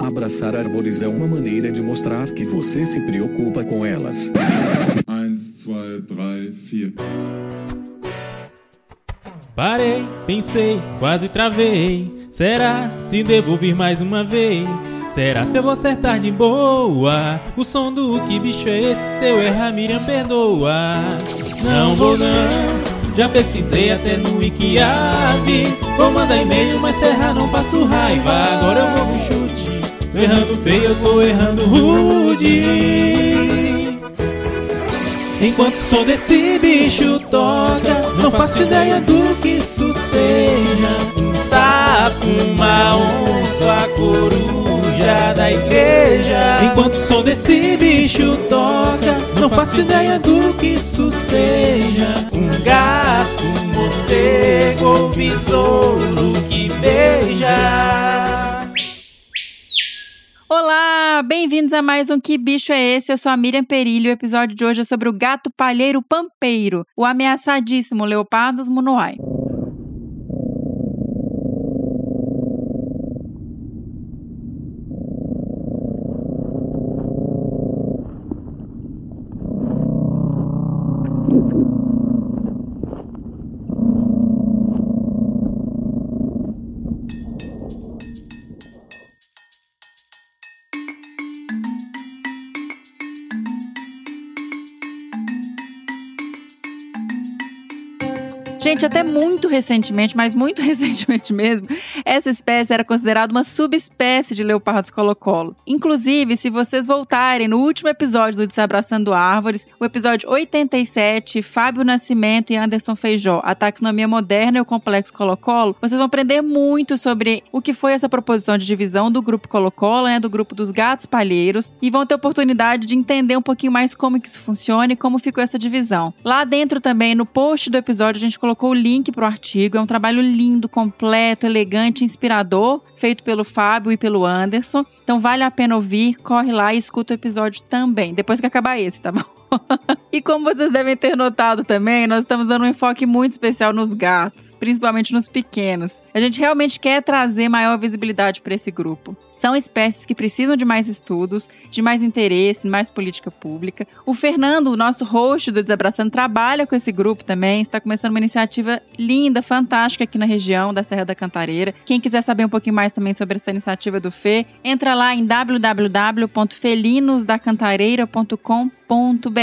Abraçar árvores é uma maneira de mostrar que você se preocupa com elas. 1, 2, 3, 4. Parei, pensei, quase travei. Será se devo vir mais uma vez? Será se eu vou acertar de boa? O som do que bicho é esse? Se eu errar, Miriam perdoa. Não vou não. Já pesquisei até no Wikiaves Vou mandar e-mail, mas se errar não passo raiva Agora eu vou no chute Tô errando feio, eu tô errando rude. Enquanto o som desse bicho toca Não faço ideia do que isso seja. Um sapo, uma onça, a coruja da igreja. Enquanto o som desse bicho toca Não faço ideia do que isso seja. Um gato, um morcego ou besouro que beija Bem-vindos a mais um Que Bicho é Esse? Eu sou a Miriam Perilho. O episódio de hoje é sobre o gato palheiro pampeiro, o ameaçadíssimo Leopardos Munuai. Gente, até muito recentemente, mas muito recentemente mesmo, essa espécie era considerada uma subespécie de leopardos colo-colo. Inclusive, se vocês voltarem no último episódio do Desabraçando Árvores, o episódio 87, Fábio Nascimento e Anderson Feijó, a taxonomia moderna e o complexo colo-colo, vocês vão aprender muito sobre o que foi essa proposição de divisão do grupo colo-colo, né, do grupo dos gatos palheiros, e vão ter oportunidade de entender um pouquinho mais como que isso funciona e como ficou essa divisão. Lá dentro também, no post do episódio, a gente colocou colocou o link para o artigo. É um trabalho lindo, completo, elegante, inspirador, feito pelo Fábio e pelo Anderson. Então vale a pena ouvir, corre lá e escuta o episódio também, depois que acabar esse, tá bom? e como vocês devem ter notado também, nós estamos dando um enfoque muito especial nos gatos, principalmente nos pequenos. A gente realmente quer trazer maior visibilidade para esse grupo. São espécies que precisam de mais estudos, de mais interesse, mais política pública. O Fernando, o nosso host do Desabraçando, trabalha com esse grupo também. Está começando uma iniciativa linda, fantástica aqui na região da Serra da Cantareira. Quem quiser saber um pouquinho mais também sobre essa iniciativa do Fê, entra lá em www.felinosdacantareira.com.br.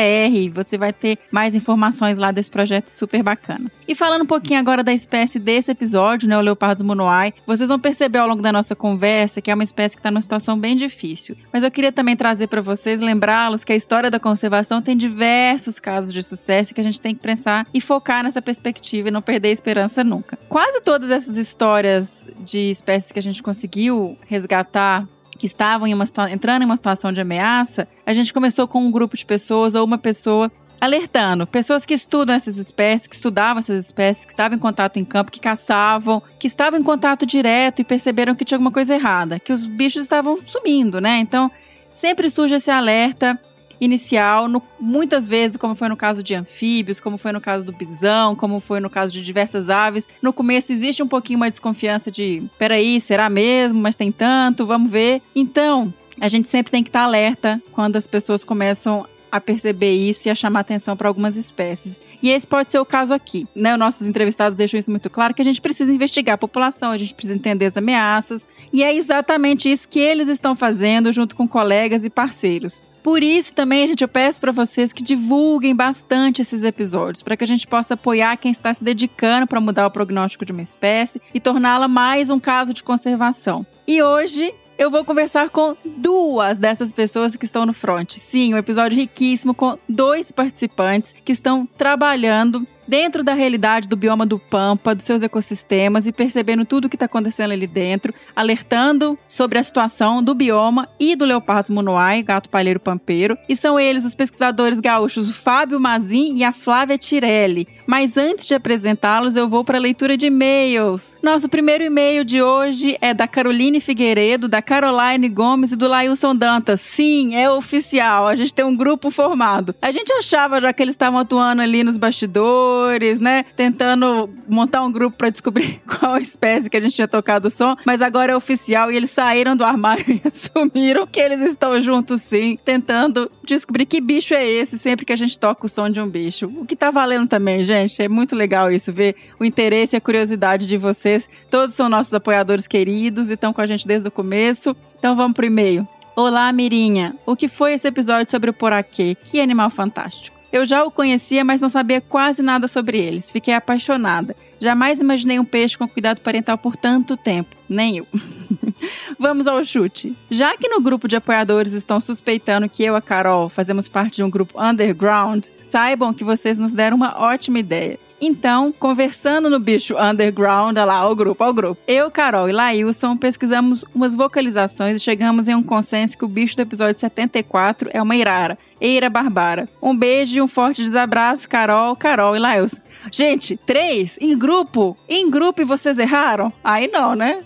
Você vai ter mais informações lá desse projeto super bacana. E falando um pouquinho agora da espécie desse episódio, né, o Leopardo Monoai, vocês vão perceber ao longo da nossa conversa que é uma espécie que está numa situação bem difícil. Mas eu queria também trazer para vocês, lembrá-los que a história da conservação tem diversos casos de sucesso que a gente tem que pensar e focar nessa perspectiva e não perder a esperança nunca. Quase todas essas histórias de espécies que a gente conseguiu resgatar que estavam em uma, entrando em uma situação de ameaça, a gente começou com um grupo de pessoas ou uma pessoa alertando pessoas que estudam essas espécies, que estudavam essas espécies, que estavam em contato em campo, que caçavam, que estavam em contato direto e perceberam que tinha alguma coisa errada, que os bichos estavam sumindo, né? Então, sempre surge esse alerta inicial, no, muitas vezes, como foi no caso de anfíbios, como foi no caso do bisão, como foi no caso de diversas aves. No começo existe um pouquinho uma desconfiança de, peraí, será mesmo? Mas tem tanto, vamos ver. Então, a gente sempre tem que estar alerta quando as pessoas começam a perceber isso e a chamar atenção para algumas espécies. E esse pode ser o caso aqui. Né? Nossos entrevistados deixam isso muito claro, que a gente precisa investigar a população, a gente precisa entender as ameaças. E é exatamente isso que eles estão fazendo junto com colegas e parceiros. Por isso também, gente, eu peço para vocês que divulguem bastante esses episódios, para que a gente possa apoiar quem está se dedicando para mudar o prognóstico de uma espécie e torná-la mais um caso de conservação. E hoje eu vou conversar com duas dessas pessoas que estão no front. Sim, um episódio riquíssimo com dois participantes que estão trabalhando dentro da realidade do bioma do Pampa, dos seus ecossistemas e percebendo tudo o que está acontecendo ali dentro, alertando sobre a situação do bioma e do leopardo monoai, gato palheiro pampeiro. E são eles os pesquisadores gaúchos, o Fábio Mazin e a Flávia Tirelli. Mas antes de apresentá-los, eu vou para a leitura de e-mails. Nosso primeiro e-mail de hoje é da Caroline Figueiredo, da Caroline Gomes e do Lailson Dantas. Sim, é oficial, a gente tem um grupo formado. A gente achava já que eles estavam atuando ali nos bastidores apoiadores, né? Tentando montar um grupo para descobrir qual espécie que a gente tinha tocado o som, mas agora é oficial e eles saíram do armário e assumiram que eles estão juntos sim, tentando descobrir que bicho é esse sempre que a gente toca o som de um bicho. O que tá valendo também, gente, é muito legal isso, ver o interesse e a curiosidade de vocês. Todos são nossos apoiadores queridos e estão com a gente desde o começo. Então vamos pro e-mail. Olá, Mirinha. O que foi esse episódio sobre o poraquê? Que animal fantástico. Eu já o conhecia, mas não sabia quase nada sobre eles. Fiquei apaixonada. Jamais imaginei um peixe com cuidado parental por tanto tempo. Nem eu. Vamos ao chute. Já que no grupo de apoiadores estão suspeitando que eu e a Carol fazemos parte de um grupo underground, saibam que vocês nos deram uma ótima ideia. Então, conversando no bicho underground, lá, o grupo, o grupo. Eu, Carol e Laílson pesquisamos umas vocalizações e chegamos em um consenso que o bicho do episódio 74 é uma irara. Eira Barbara. Um beijo e um forte desabraço, Carol, Carol e Laílson. Gente, três em grupo? Em grupo e vocês erraram? Aí não, né?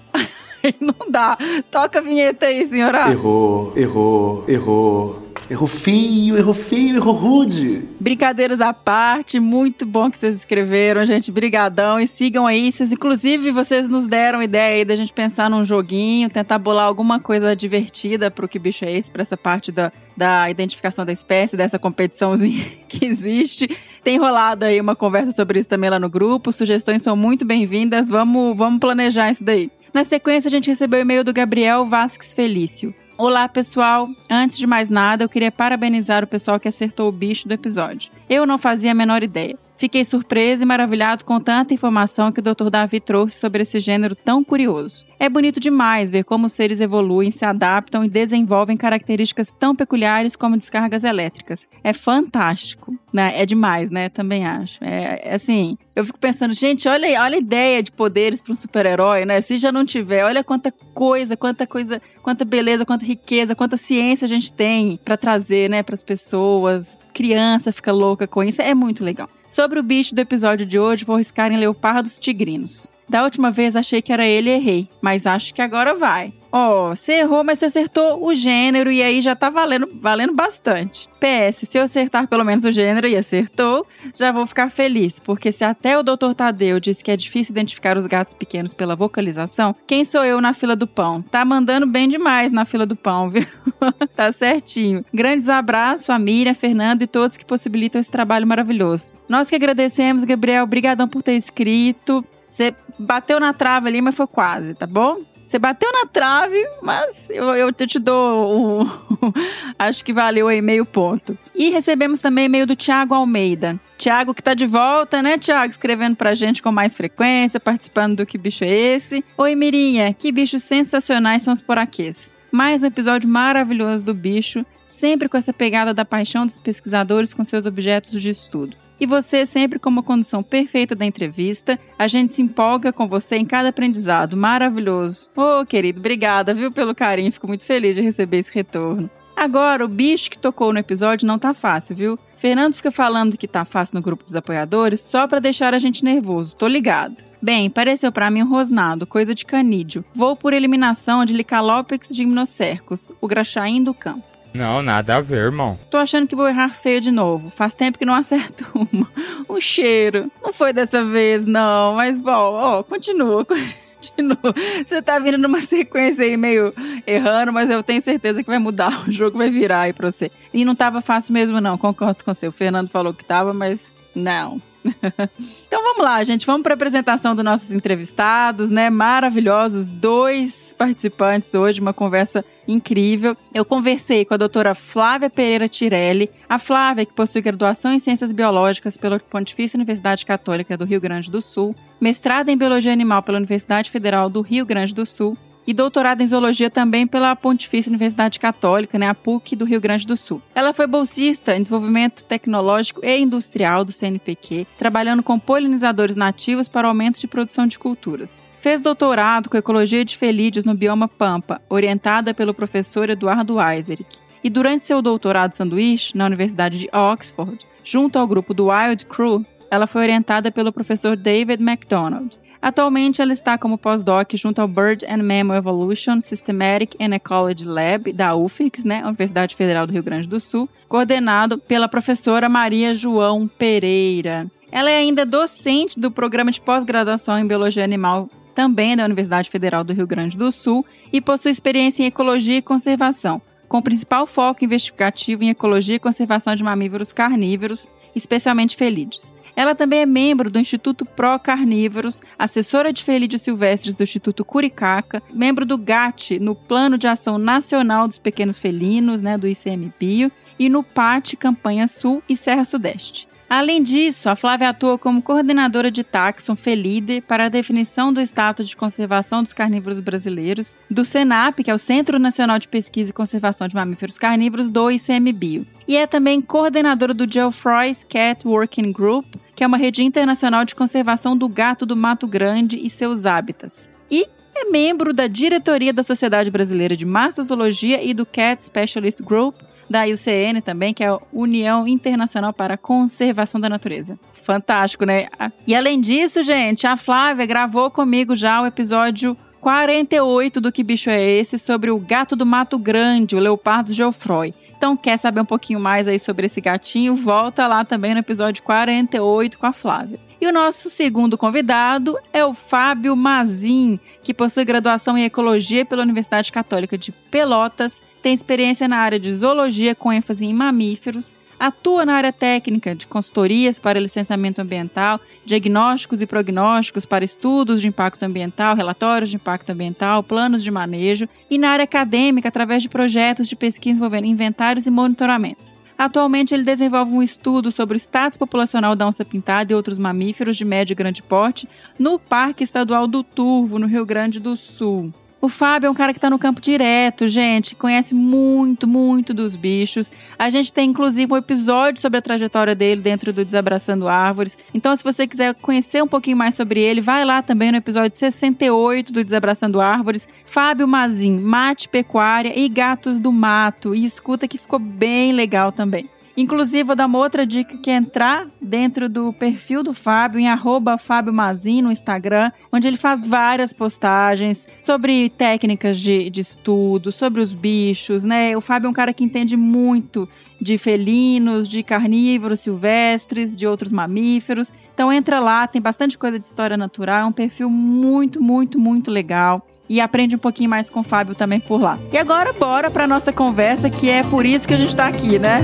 Não dá. Toca a vinheta aí, senhora. Errou, errou, errou. Errou feio, errou feio, errou rude. Brincadeiras à parte, muito bom que vocês escreveram, gente. Brigadão e sigam aí. Vocês, inclusive, vocês nos deram ideia aí da gente pensar num joguinho, tentar bolar alguma coisa divertida pro que bicho é esse, pra essa parte da, da identificação da espécie, dessa competiçãozinha que existe. Tem rolado aí uma conversa sobre isso também lá no grupo. Sugestões são muito bem-vindas. Vamos, vamos planejar isso daí. Na sequência, a gente recebeu o e-mail do Gabriel Vasques Felício. Olá, pessoal. Antes de mais nada, eu queria parabenizar o pessoal que acertou o bicho do episódio. Eu não fazia a menor ideia. Fiquei surpreso e maravilhado com tanta informação que o Dr. Davi trouxe sobre esse gênero tão curioso. É bonito demais ver como os seres evoluem, se adaptam e desenvolvem características tão peculiares como descargas elétricas. É fantástico, né? É demais, né? Também acho. É, é assim, eu fico pensando, gente, olha, olha a ideia de poderes para um super-herói, né? Se já não tiver, olha quanta coisa, quanta coisa, quanta beleza, quanta riqueza, quanta ciência a gente tem para trazer, né, para as pessoas. Criança fica louca com isso, é muito legal. Sobre o bicho do episódio de hoje, vou arriscar em leopardos tigrinos. Da última vez achei que era ele e errei, mas acho que agora vai. Ó, oh, você errou, mas você acertou o gênero e aí já tá valendo, valendo bastante. PS, se eu acertar pelo menos o gênero e acertou, já vou ficar feliz, porque se até o Dr. Tadeu disse que é difícil identificar os gatos pequenos pela vocalização, quem sou eu na fila do pão? Tá mandando bem demais na fila do pão, viu? tá certinho. Grandes abraços a Miriam, Fernando e todos que possibilitam esse trabalho maravilhoso. Nós que agradecemos, Gabriel, obrigadão por ter escrito. Você bateu na trave ali, mas foi quase, tá bom? Você bateu na trave, mas eu, eu te dou. Um, acho que valeu aí meio ponto. E recebemos também e-mail do Tiago Almeida. Tiago que tá de volta, né, Tiago? Escrevendo pra gente com mais frequência, participando do Que Bicho é Esse? Oi, Mirinha, que bichos sensacionais são os poraquês. Mais um episódio maravilhoso do bicho, sempre com essa pegada da paixão dos pesquisadores com seus objetos de estudo e você sempre com uma condução perfeita da entrevista. A gente se empolga com você em cada aprendizado. Maravilhoso. Ô, oh, querido, obrigada, viu, pelo carinho. Fico muito feliz de receber esse retorno. Agora, o bicho que tocou no episódio não tá fácil, viu? Fernando fica falando que tá fácil no grupo dos apoiadores só para deixar a gente nervoso. Tô ligado. Bem, pareceu para mim um rosnado, coisa de canídeo. Vou por eliminação de Licalopex gymnocercus, o graxaim do campo. Não, nada a ver, irmão. Tô achando que vou errar feio de novo. Faz tempo que não acerto uma. Um cheiro. Não foi dessa vez, não. Mas, bom, ó, continua. Continua. Você tá vindo numa sequência aí meio errando, mas eu tenho certeza que vai mudar. O jogo vai virar aí pra você. E não tava fácil mesmo, não. Concordo com você. O Fernando falou que tava, mas não. então vamos lá, gente. Vamos para a apresentação dos nossos entrevistados, né? Maravilhosos, dois participantes hoje, uma conversa incrível. Eu conversei com a doutora Flávia Pereira Tirelli. A Flávia, que possui graduação em Ciências Biológicas pela Pontifícia Universidade Católica do Rio Grande do Sul, mestrado em Biologia Animal pela Universidade Federal do Rio Grande do Sul e doutorado em zoologia também pela Pontifícia Universidade Católica, né, a PUC do Rio Grande do Sul. Ela foi bolsista em desenvolvimento tecnológico e industrial do CNPq, trabalhando com polinizadores nativos para aumento de produção de culturas. Fez doutorado com ecologia de felídeos no bioma Pampa, orientada pelo professor Eduardo Weiserick. E durante seu doutorado sanduíche na Universidade de Oxford, junto ao grupo do Wild Crew, ela foi orientada pelo professor David MacDonald. Atualmente, ela está como pós-doc junto ao Bird and Mammal Evolution Systematic and Ecology Lab da UFIX, né, Universidade Federal do Rio Grande do Sul, coordenado pela professora Maria João Pereira. Ela é ainda docente do programa de pós-graduação em Biologia Animal também da Universidade Federal do Rio Grande do Sul e possui experiência em ecologia e conservação, com principal foco investigativo em ecologia e conservação de mamíferos carnívoros, especialmente felídeos. Ela também é membro do Instituto Pro Carnívoros, assessora de felídeos silvestres do Instituto Curicaca, membro do GAT, no Plano de Ação Nacional dos Pequenos Felinos, né, do ICMBio, e no PAT Campanha Sul e Serra Sudeste. Além disso, a Flávia atua como coordenadora de taxon FELIDE para a definição do status de conservação dos carnívoros brasileiros, do SENAP, que é o Centro Nacional de Pesquisa e Conservação de Mamíferos Carnívoros do ICMBio. E é também coordenadora do Geoffroy's Cat Working Group, que é uma rede internacional de conservação do gato do Mato Grande e seus hábitats. E é membro da diretoria da Sociedade Brasileira de Mastozoologia e do Cat Specialist Group, da IUCN também, que é a União Internacional para a Conservação da Natureza. Fantástico, né? E além disso, gente, a Flávia gravou comigo já o episódio 48 do Que Bicho é Esse sobre o gato do Mato Grande, o leopardo Geoffroy. Então, quer saber um pouquinho mais aí sobre esse gatinho? Volta lá também no episódio 48 com a Flávia. E o nosso segundo convidado é o Fábio Mazin, que possui graduação em Ecologia pela Universidade Católica de Pelotas tem experiência na área de zoologia com ênfase em mamíferos, atua na área técnica de consultorias para licenciamento ambiental, diagnósticos e prognósticos para estudos de impacto ambiental, relatórios de impacto ambiental, planos de manejo e na área acadêmica através de projetos de pesquisa envolvendo inventários e monitoramentos. Atualmente, ele desenvolve um estudo sobre o status populacional da onça-pintada e outros mamíferos de médio e grande porte no Parque Estadual do Turvo, no Rio Grande do Sul. O Fábio é um cara que está no campo direto, gente, conhece muito, muito dos bichos. A gente tem inclusive um episódio sobre a trajetória dele dentro do Desabraçando Árvores. Então, se você quiser conhecer um pouquinho mais sobre ele, vai lá também no episódio 68 do Desabraçando Árvores. Fábio Mazin, Mate Pecuária e Gatos do Mato. E escuta que ficou bem legal também. Inclusive, vou dar uma outra dica que é entrar dentro do perfil do Fábio, em arroba Fábio Mazin no Instagram, onde ele faz várias postagens sobre técnicas de, de estudo, sobre os bichos, né? O Fábio é um cara que entende muito de felinos, de carnívoros silvestres, de outros mamíferos. Então entra lá, tem bastante coisa de história natural, é um perfil muito, muito, muito legal e aprende um pouquinho mais com o Fábio também por lá. E agora bora para nossa conversa, que é por isso que a gente está aqui, né?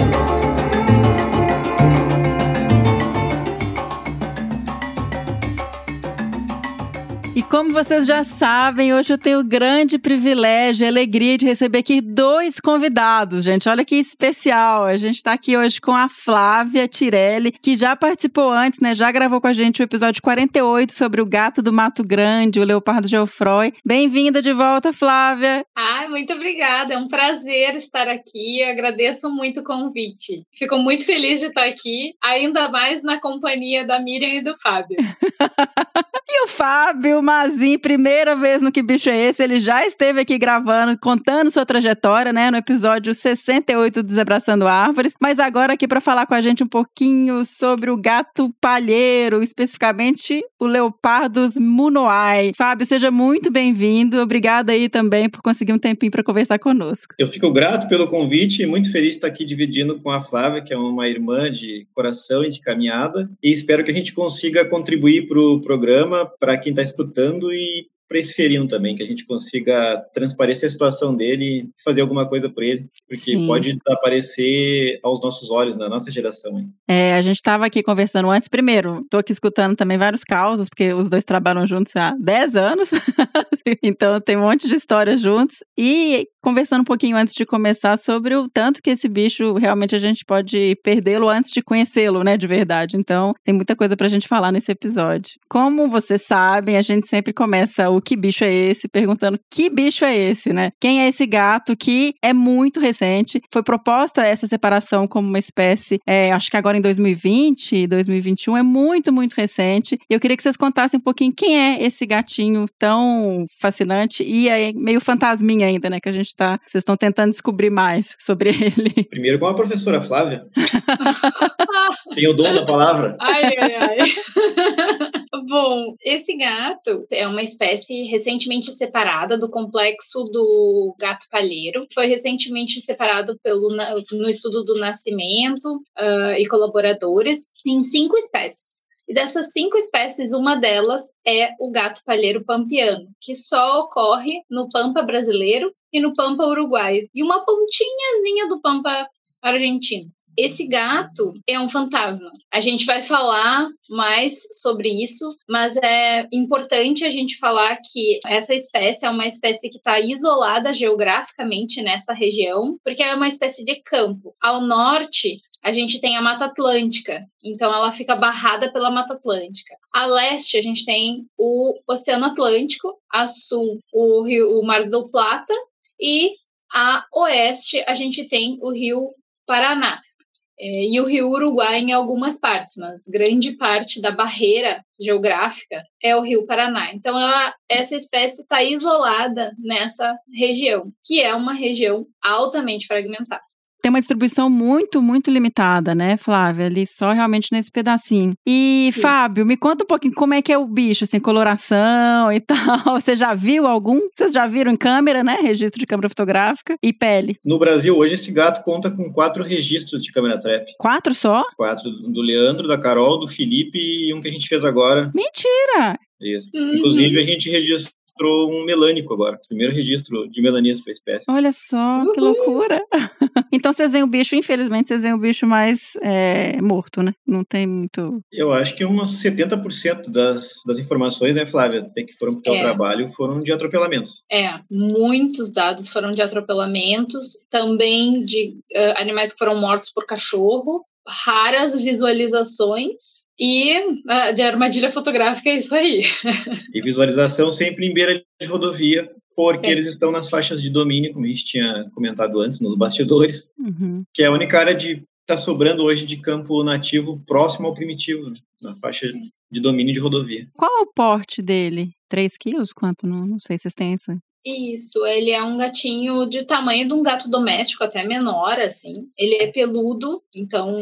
E como vocês já sabem, hoje eu tenho o grande privilégio e alegria de receber aqui dois convidados, gente. Olha que especial. A gente está aqui hoje com a Flávia Tirelli, que já participou antes, né? Já gravou com a gente o episódio 48 sobre o gato do Mato Grande, o leopardo Geoffroy. Bem-vinda de volta, Flávia. Ai, muito obrigada. É um prazer estar aqui. Eu agradeço muito o convite. Fico muito feliz de estar aqui, ainda mais na companhia da Miriam e do Fábio. e o Fábio Mazin, primeira vez no Que Bicho é Esse, ele já esteve aqui gravando, contando sua trajetória, né, no episódio 68 do Desabraçando Árvores, mas agora aqui para falar com a gente um pouquinho sobre o gato palheiro, especificamente o Leopardos Munoai. Fábio, seja muito bem-vindo, obrigada aí também por conseguir um tempinho para conversar conosco. Eu fico grato pelo convite e muito feliz de estar aqui dividindo com a Flávia, que é uma irmã de coração e de caminhada, e espero que a gente consiga contribuir para o programa, para quem está escutando e para esse ferino também, que a gente consiga transparecer a situação dele e fazer alguma coisa por ele, porque Sim. pode desaparecer aos nossos olhos, na nossa geração. Hein? É, a gente estava aqui conversando antes. Primeiro, estou aqui escutando também vários causos, porque os dois trabalham juntos há 10 anos, então tem um monte de histórias juntos. E conversando um pouquinho antes de começar sobre o tanto que esse bicho realmente a gente pode perdê-lo antes de conhecê-lo, né, de verdade. Então, tem muita coisa para a gente falar nesse episódio. Como vocês sabem, a gente sempre começa o que bicho é esse, perguntando que bicho é esse, né? Quem é esse gato que é muito recente? Foi proposta essa separação como uma espécie, é, acho que agora em 2020, 2021, é muito, muito recente. Eu queria que vocês contassem um pouquinho quem é esse gatinho tão fascinante e é meio fantasminha ainda, né? Que a gente tá? Vocês estão tentando descobrir mais sobre ele. Primeiro com a professora Flávia. Tem o dom da palavra. Ai, ai, ai. Bom, esse gato é uma espécie recentemente separada do complexo do gato palheiro. Foi recentemente separado pelo, no estudo do nascimento uh, e colaboradores em cinco espécies. E dessas cinco espécies, uma delas é o gato palheiro pampiano, que só ocorre no Pampa brasileiro e no Pampa uruguaio, e uma pontinhazinha do Pampa argentino. Esse gato é um fantasma. A gente vai falar mais sobre isso, mas é importante a gente falar que essa espécie é uma espécie que está isolada geograficamente nessa região, porque é uma espécie de campo. Ao norte, a gente tem a Mata Atlântica, então ela fica barrada pela Mata Atlântica. A leste, a gente tem o Oceano Atlântico, a sul, o, rio, o Mar do Plata, e a oeste, a gente tem o Rio Paraná. É, e o rio Uruguai em algumas partes, mas grande parte da barreira geográfica é o rio Paraná. Então, ela, essa espécie está isolada nessa região, que é uma região altamente fragmentada tem uma distribuição muito, muito limitada, né, Flávia? Ali só realmente nesse pedacinho. E, Sim. Fábio, me conta um pouquinho como é que é o bicho, assim, coloração e tal. Você já viu algum? Vocês já viram em câmera, né? Registro de câmera fotográfica e pele. No Brasil, hoje, esse gato conta com quatro registros de câmera trap. Quatro só? Quatro. Do Leandro, da Carol, do Felipe e um que a gente fez agora. Mentira! Isso. Uhum. Inclusive, a gente registrou registrou um melânico agora. Primeiro registro de melanismo para a espécie. Olha só, Uhul. que loucura. então vocês veem o bicho, infelizmente, vocês veem o bicho mais é, morto, né? Não tem muito. Eu acho que uns 70% das, das informações, né, Flávia, até que foram para o é. trabalho, foram de atropelamentos. É, muitos dados foram de atropelamentos, também de uh, animais que foram mortos por cachorro, raras visualizações e uh, de armadilha fotográfica é isso aí. e visualização sempre em beira de rodovia, porque eles estão nas faixas de domínio, como a gente tinha comentado antes, nos bastidores, uhum. que é a única área de está sobrando hoje de campo nativo próximo ao primitivo, na faixa de domínio de rodovia. Qual é o porte dele? 3 quilos? Quanto? Não, não sei se vocês têm essa. Isso, ele é um gatinho de tamanho de um gato doméstico, até menor, assim. Ele é peludo, então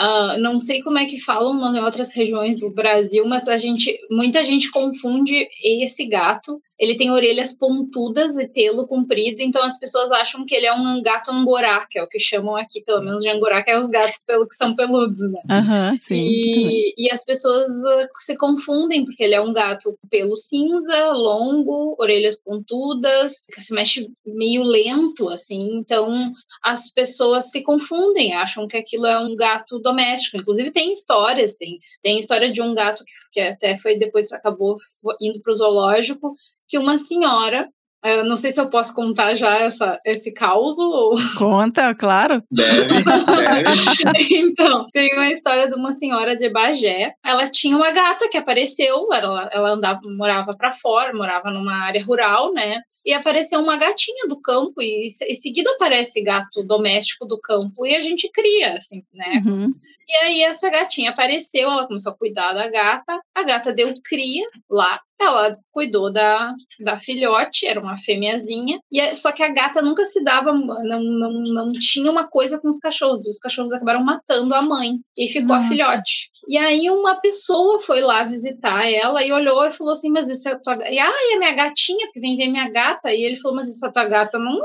Uh, não sei como é que falam em outras regiões do Brasil, mas a gente, muita gente confunde esse gato ele tem orelhas pontudas e pelo comprido, então as pessoas acham que ele é um gato angorá, que é o que chamam aqui, pelo menos de angorá, que é os gatos pelo que são peludos, né? Uhum, sim. E, e as pessoas uh, se confundem, porque ele é um gato pelo cinza, longo, orelhas pontudas, que se mexe meio lento, assim, então as pessoas se confundem, acham que aquilo é um gato doméstico. Inclusive tem histórias, tem, tem história de um gato que, que até foi depois acabou indo para o zoológico, que uma senhora eu não sei se eu posso contar já essa, esse caos ou... Conta, claro. Deve, deve. então, tem uma história de uma senhora de Bagé. Ela tinha uma gata que apareceu, ela, ela andava, morava para fora, morava numa área rural, né? E apareceu uma gatinha do campo, e em seguida aparece gato doméstico do campo, e a gente cria, assim, né? Uhum. E aí essa gatinha apareceu, ela começou a cuidar da gata, a gata deu cria lá, ela cuidou da, da filhote, era uma fêmeazinha, e só que a gata nunca se dava, não, não, não tinha uma coisa com os cachorros, e os cachorros acabaram matando a mãe, e ficou Nossa. a filhote. E aí uma pessoa foi lá visitar ela e olhou e falou assim, mas isso é a tua gata? E, ah, é minha gatinha, que vem ver minha gata. E ele falou, mas isso é a tua gata? Não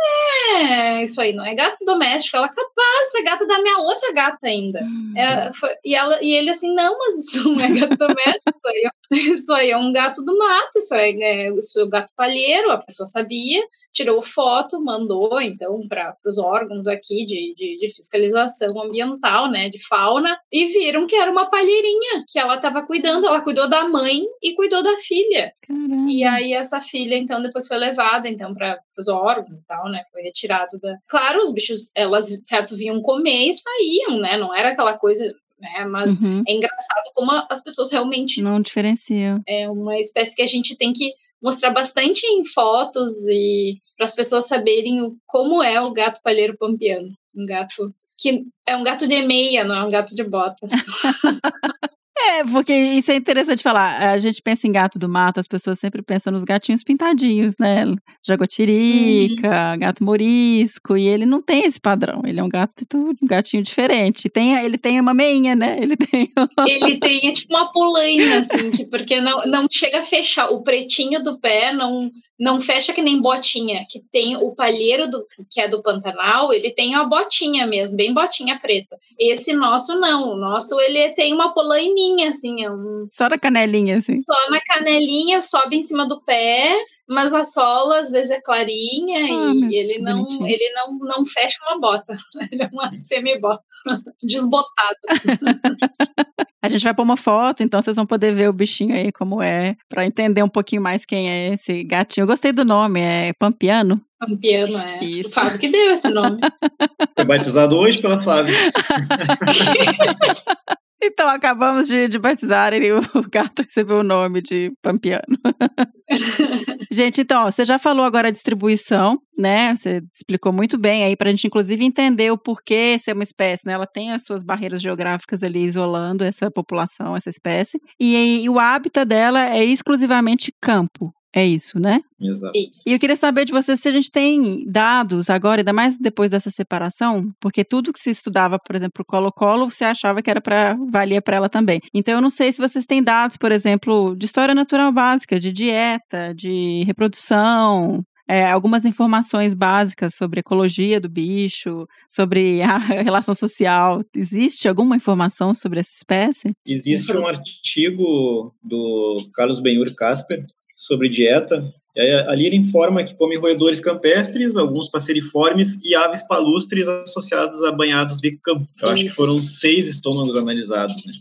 é isso aí, não é gato doméstico. Ela, capaz, é gata da minha outra gata ainda. Hum. É, foi, e, ela, e ele assim, não, mas isso não é gato doméstico, isso aí, é, isso aí é um gato do mato, isso é, é, isso é o gato palheiro, a pessoa sabia tirou foto, mandou então para os órgãos aqui de, de, de, fiscalização ambiental, né, de fauna, e viram que era uma palheirinha que ela estava cuidando. Ela cuidou da mãe e cuidou da filha. Caramba. E aí essa filha então depois foi levada então para os órgãos e tal, né, foi retirado da. Claro, os bichos elas certo vinham comer e saíam, né, não era aquela coisa né? Mas uhum. é engraçado como as pessoas realmente não diferenciam. É uma espécie que a gente tem que mostrar bastante em fotos e para as pessoas saberem o, como é o gato palheiro pampiano. Um gato que é um gato de meia, não é um gato de botas. É, porque isso é interessante falar. A gente pensa em gato do mato, as pessoas sempre pensam nos gatinhos pintadinhos, né? Jagotirica, Uhum. gato morisco, e ele não tem esse padrão. Ele é um gato, um gatinho diferente. Tem, ele tem uma meinha, né? Ele tem. Ele tem é tipo uma pulaina, assim, que, porque não, não chega a fechar. O pretinho do pé não, não fecha que nem botinha. Que tem o palheiro do, que é do Pantanal, ele tem a botinha mesmo, bem botinha preta. Esse nosso não. O nosso ele tem uma polaininha, assim, é um, Só na canelinha, assim. só na canelinha, sobe em cima do pé, mas a sola às vezes é clarinha Ah, e ele não, bonitinho. ele não, não fecha uma bota. Ele é uma semi-bota, desbotado. A gente vai pôr uma foto, então vocês vão poder ver o bichinho aí como é, pra entender um pouquinho mais quem é esse gatinho. Eu gostei do nome, é Pampiano. Campeano, é. Isso. O Fábio que deu esse nome. Foi batizado hoje pela Flávia. Então acabamos de, de batizar e o gato recebeu o nome de Pampiano. Gente, então, ó, você já falou agora a distribuição, né? Você explicou muito bem aí pra gente, inclusive, entender o porquê ser uma espécie, né? Ela tem as suas barreiras geográficas ali isolando essa população, essa espécie. E, e o hábitat dela é exclusivamente campo. É isso, né? Exato. Isso. E eu queria saber de você se a gente tem dados agora, ainda mais depois dessa separação, porque tudo que se estudava, por exemplo, o Colo-Colo, você achava que era para valia para ela também. Então eu não sei se vocês têm dados, por exemplo, de história natural básica, de dieta, de reprodução, é, algumas informações básicas sobre ecologia do bicho, sobre a relação social. Existe alguma informação sobre essa espécie? Existe um artigo do Carlos Benhur Casper sobre dieta. Ali ele informa que come roedores campestres, alguns passeriformes e aves palustres associados a banhados de campo. Eu acho que Isso. foram seis estômagos analisados. Né?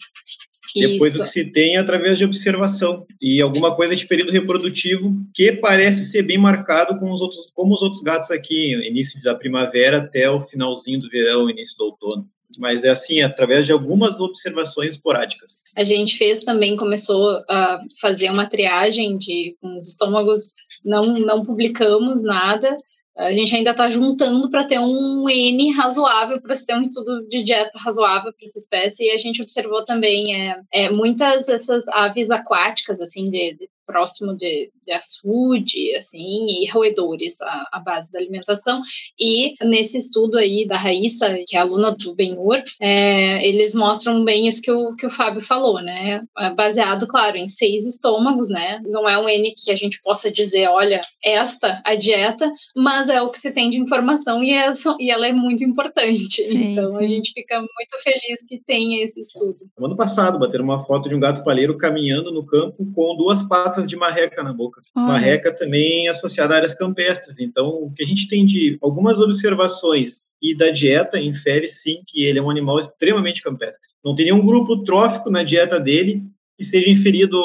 Depois Isso. o que se tem é através de observação e alguma coisa de período reprodutivo que parece ser bem marcado com os outros, como os outros gatos aqui, início da primavera até o finalzinho do verão, início do outono. Mas é assim, através de algumas observações esporádicas. A gente fez também, começou a fazer uma triagem de com os estômagos, não, não publicamos nada. A gente ainda está juntando para ter um N razoável, para se ter um estudo de dieta razoável para essa espécie. E a gente observou também é, é, muitas dessas aves aquáticas, assim, de, de próximo de, de açude, assim, e roedores, a, a, base da alimentação. E nesse estudo aí da Raíssa, que é aluna do Benhur, é, eles mostram bem isso que o, que o Fábio falou, né? Baseado, claro, em seis estômagos, né? Não é um N que a gente possa dizer, olha, esta a dieta, mas é o que se tem de informação e, é, e ela é muito importante. Sim, então sim. a gente fica muito feliz que tenha esse estudo. No ano passado, bateram uma foto de um gato palheiro caminhando no campo com duas patas de marreca na boca. Olha. Marreca também associada a áreas campestres. Então, o que a gente tem de algumas observações e da dieta infere sim que ele é um animal extremamente campestre. Não tem nenhum grupo trófico na dieta dele que seja inferido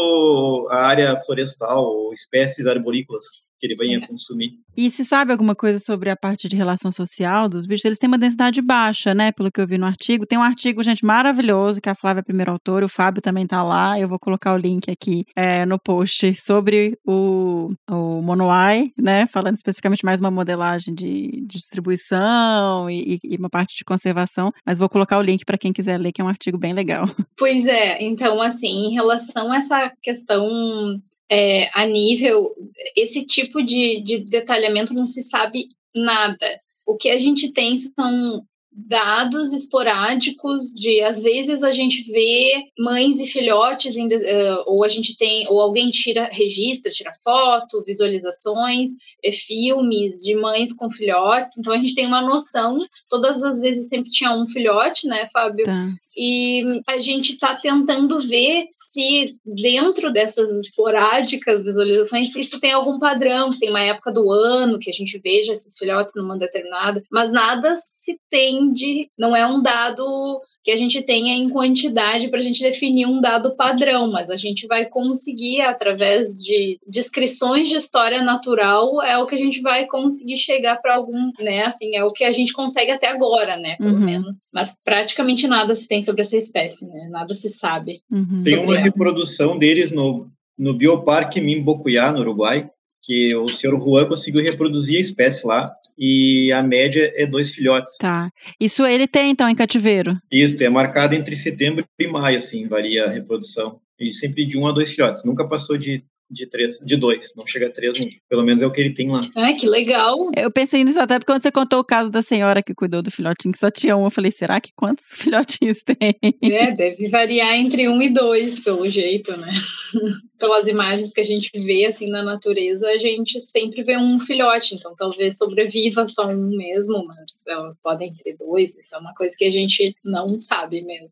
à área florestal ou espécies arborícolas que ele venha É. consumir. E se sabe alguma coisa sobre a parte de relação social dos bichos? Eles têm uma densidade baixa, né? Pelo que eu vi no artigo. Tem um artigo, gente, maravilhoso, que a Flávia é a primeira autora, o Fábio também tá lá. Eu vou colocar o link aqui é, no post sobre o, o Monoai, né? Falando especificamente mais uma modelagem de, de distribuição e, e uma parte de conservação. Mas vou colocar o link para quem quiser ler, que é um artigo bem legal. Pois é, então, assim, em relação a essa questão é, a nível, esse tipo de, de detalhamento não se sabe nada. O que a gente tem são dados esporádicos de às vezes a gente vê mães e filhotes em, uh, ou a gente tem ou alguém tira registra tira foto visualizações é, filmes de mães com filhotes então a gente tem uma noção todas as vezes sempre tinha um filhote né Fábio Tá. E a gente está tentando ver se dentro dessas esporádicas visualizações isso tem algum padrão, se tem uma época do ano que a gente veja esses filhotes numa determinada, mas nada se tem de, não é um dado que a gente tenha em quantidade para a gente definir um dado padrão, mas a gente vai conseguir através de descrições de história natural é o que a gente vai conseguir chegar para algum, né, assim, é o que a gente consegue até agora, né, pelo Uhum. menos, mas praticamente nada se tem sobre essa espécie, né? Nada se sabe. Uhum. Tem uma ela. reprodução deles no, no Bioparque Mimbocuyá, no Uruguai, que o senhor Juan conseguiu reproduzir a espécie lá e a média é dois filhotes. Tá. Isso ele tem, então, em cativeiro? Isso, é marcado entre setembro e maio, assim, varia a reprodução. E sempre de um a dois filhotes. Nunca passou de de três, de dois, não chega a três nunca. Pelo menos é o que ele tem lá. Ai, que legal. Eu pensei nisso até porque quando você contou o caso da senhora que cuidou do filhotinho, que só tinha um, eu falei, será que quantos filhotinhos tem? É, deve variar entre um e dois, pelo jeito, né? Pelas imagens que a gente vê, assim, na natureza, a gente sempre vê um filhote, então talvez sobreviva só um mesmo, mas elas podem ter dois, isso é uma coisa que a gente não sabe mesmo.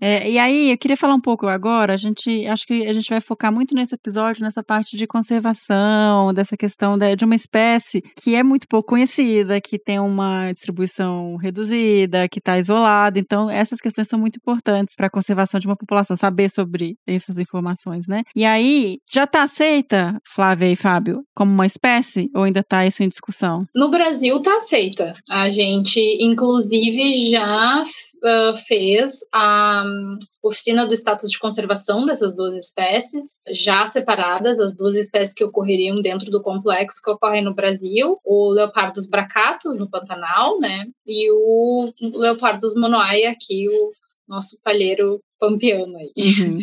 É, e aí, eu queria falar um pouco agora, a gente, acho que a gente vai focar muito nesse episódio, nessa parte de conservação, dessa questão de, de uma espécie que é muito pouco conhecida, que tem uma distribuição reduzida, que está isolada. Então, essas questões são muito importantes para a conservação de uma população, saber sobre essas informações, né? E aí, já está aceita, Flávia e Fábio, como uma espécie ou ainda está isso em discussão? No Brasil está aceita. A gente, inclusive, já uh, fez a um, oficina do status de conservação dessas duas espécies, já separadas, as duas espécies que ocorreriam dentro do complexo que ocorrem no Brasil, o Leopardus bracatus, no Pantanal, né, e o Leopardus monoai, aqui, o nosso palheiro pampiano aí. Uhum.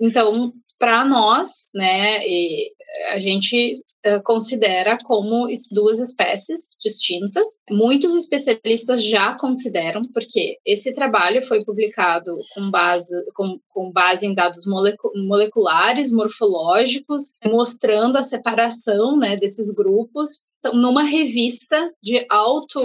Então, para nós, né, a gente uh, considera como duas espécies distintas. Muitos especialistas já consideram, porque esse trabalho foi publicado com base, com, com base em dados molecu moleculares, morfológicos, mostrando a separação né, desses grupos numa revista de alto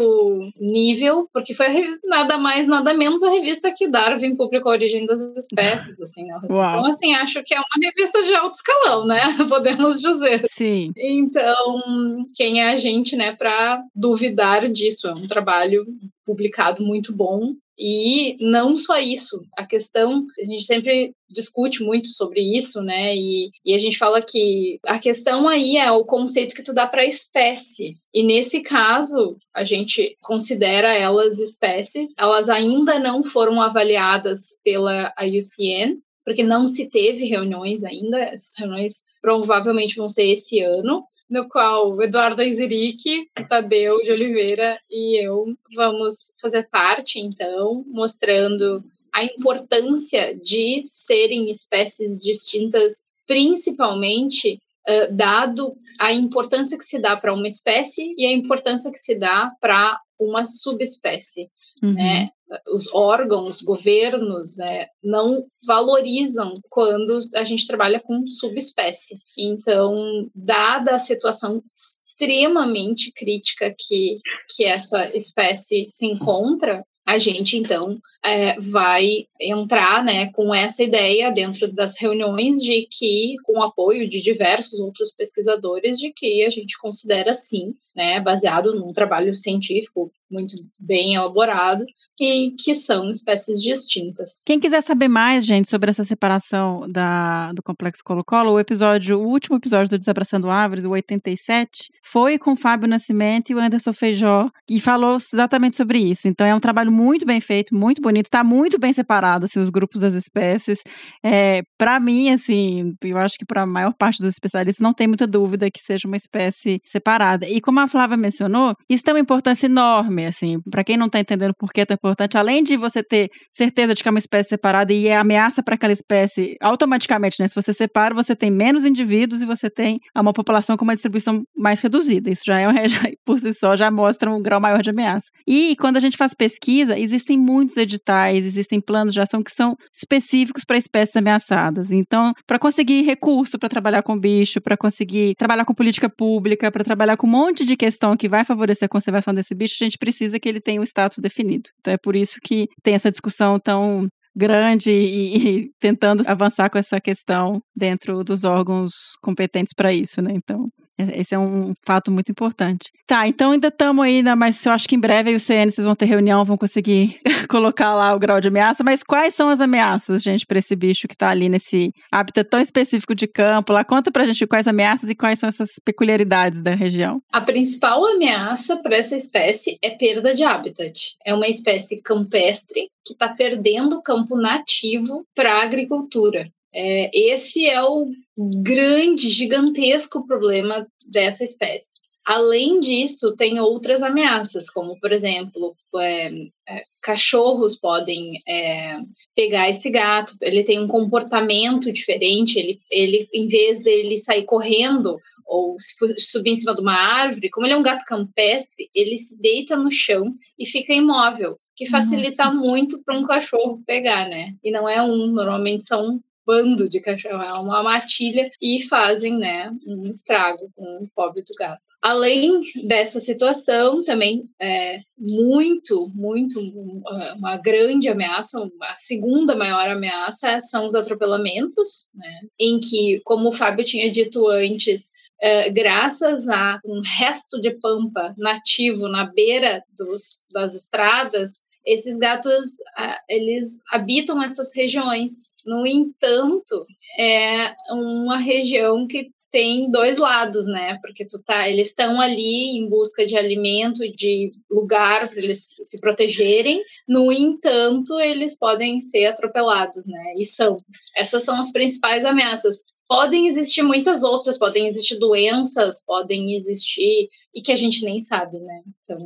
nível, porque foi nada mais, nada menos a revista que Darwin publicou a origem das espécies, assim, né? Então, assim, acho que é uma revista de alto escalão, né? Podemos dizer. Sim. Então, quem é a gente, né, para duvidar disso? É um trabalho publicado muito bom e não só isso, a questão, a gente sempre discute muito sobre isso, né? E, e a gente fala que a questão aí é o conceito que tu dá para espécie. E nesse caso, a gente considera elas espécie, elas ainda não foram avaliadas pela IUCN, porque não se teve reuniões ainda, essas reuniões provavelmente vão ser esse ano, no qual o Eduardo Aiziric, Tadeu de Oliveira e eu vamos fazer parte, então, mostrando a importância de serem espécies distintas, principalmente uh, dado a importância que se dá para uma espécie e a importância que se dá para uma subespécie, uhum. né? Os órgãos, governos, né, não valorizam quando a gente trabalha com subespécie. Então, dada a situação extremamente crítica que, que essa espécie se encontra, a gente então é, vai entrar né, com essa ideia dentro das reuniões de que, com o apoio de diversos outros pesquisadores, de que a gente considera sim, né, baseado num trabalho científico muito bem elaborado, e que são espécies distintas. Quem quiser saber mais, gente, sobre essa separação da, do complexo Colo-Colo, o episódio, o último episódio do Desabraçando Árvores, o 87, foi com o Fábio Nascimento e o Anderson Feijó, e falou exatamente sobre isso. Então é um trabalho muito bem feito, muito bonito, está muito bem separado assim, os grupos das espécies. É, para mim, assim, eu acho que para a maior parte dos especialistas não tem muita dúvida que seja uma espécie separada. E como a Flávia mencionou, isso tem uma importância enorme, assim, para quem não está entendendo por que é tão importante, além de você ter certeza de que é uma espécie separada e é ameaça para aquela espécie, automaticamente, né? Se você separa, você tem menos indivíduos e você tem uma população com uma distribuição mais reduzida. Isso já é já, por si só já mostra um grau maior de ameaça. E quando a gente faz pesquisa, existem muitos editais, existem planos de ação que são específicos para espécies ameaçadas. Então, para conseguir recurso para trabalhar com bicho, para conseguir trabalhar com política pública, para trabalhar com um monte de questão que vai favorecer a conservação desse bicho, a gente precisa que ele tenha um status definido. Então, é por isso que tem essa discussão tão grande e, e, tentando avançar com essa questão dentro dos órgãos competentes para isso, né? Então, esse é um fato muito importante. Tá, então ainda estamos aí, né, mas eu acho que em breve aí o CN vocês vão ter reunião, vão conseguir colocar lá o grau de ameaça. Mas quais são as ameaças, gente, para esse bicho que está ali nesse hábitat tão específico de campo? Lá conta pra gente quais ameaças e quais são essas peculiaridades da região. A principal ameaça para essa espécie é perda de habitat. É uma espécie campestre que está perdendo o campo nativo para a agricultura. É, esse é o grande, gigantesco problema dessa espécie. Além disso, tem outras ameaças, como, por exemplo, é, é, cachorros podem é, pegar esse gato, ele tem um comportamento diferente, ele, ele, em vez dele sair correndo ou subir em cima de uma árvore, como ele é um gato campestre, ele se deita no chão e fica imóvel, que facilita Nossa. muito para um cachorro pegar, né? E não é um, normalmente são bando de cachorro, é uma matilha e fazem, né, um estrago com o pobre do gato. Além dessa situação, também é muito, muito uma grande ameaça, a segunda maior ameaça são os atropelamentos, né, em que, como o Fábio tinha dito antes, é, graças a um resto de pampa nativo na beira dos, das estradas, esses gatos eles habitam essas regiões no entanto, é uma região que tem dois lados, né? Porque tu tá, eles estão ali em busca de alimento, de lugar para eles se protegerem. No entanto, eles podem ser atropelados, né? E são. Essas são as principais ameaças. Podem existir muitas outras, podem existir doenças, podem existir e que a gente nem sabe, né? Então,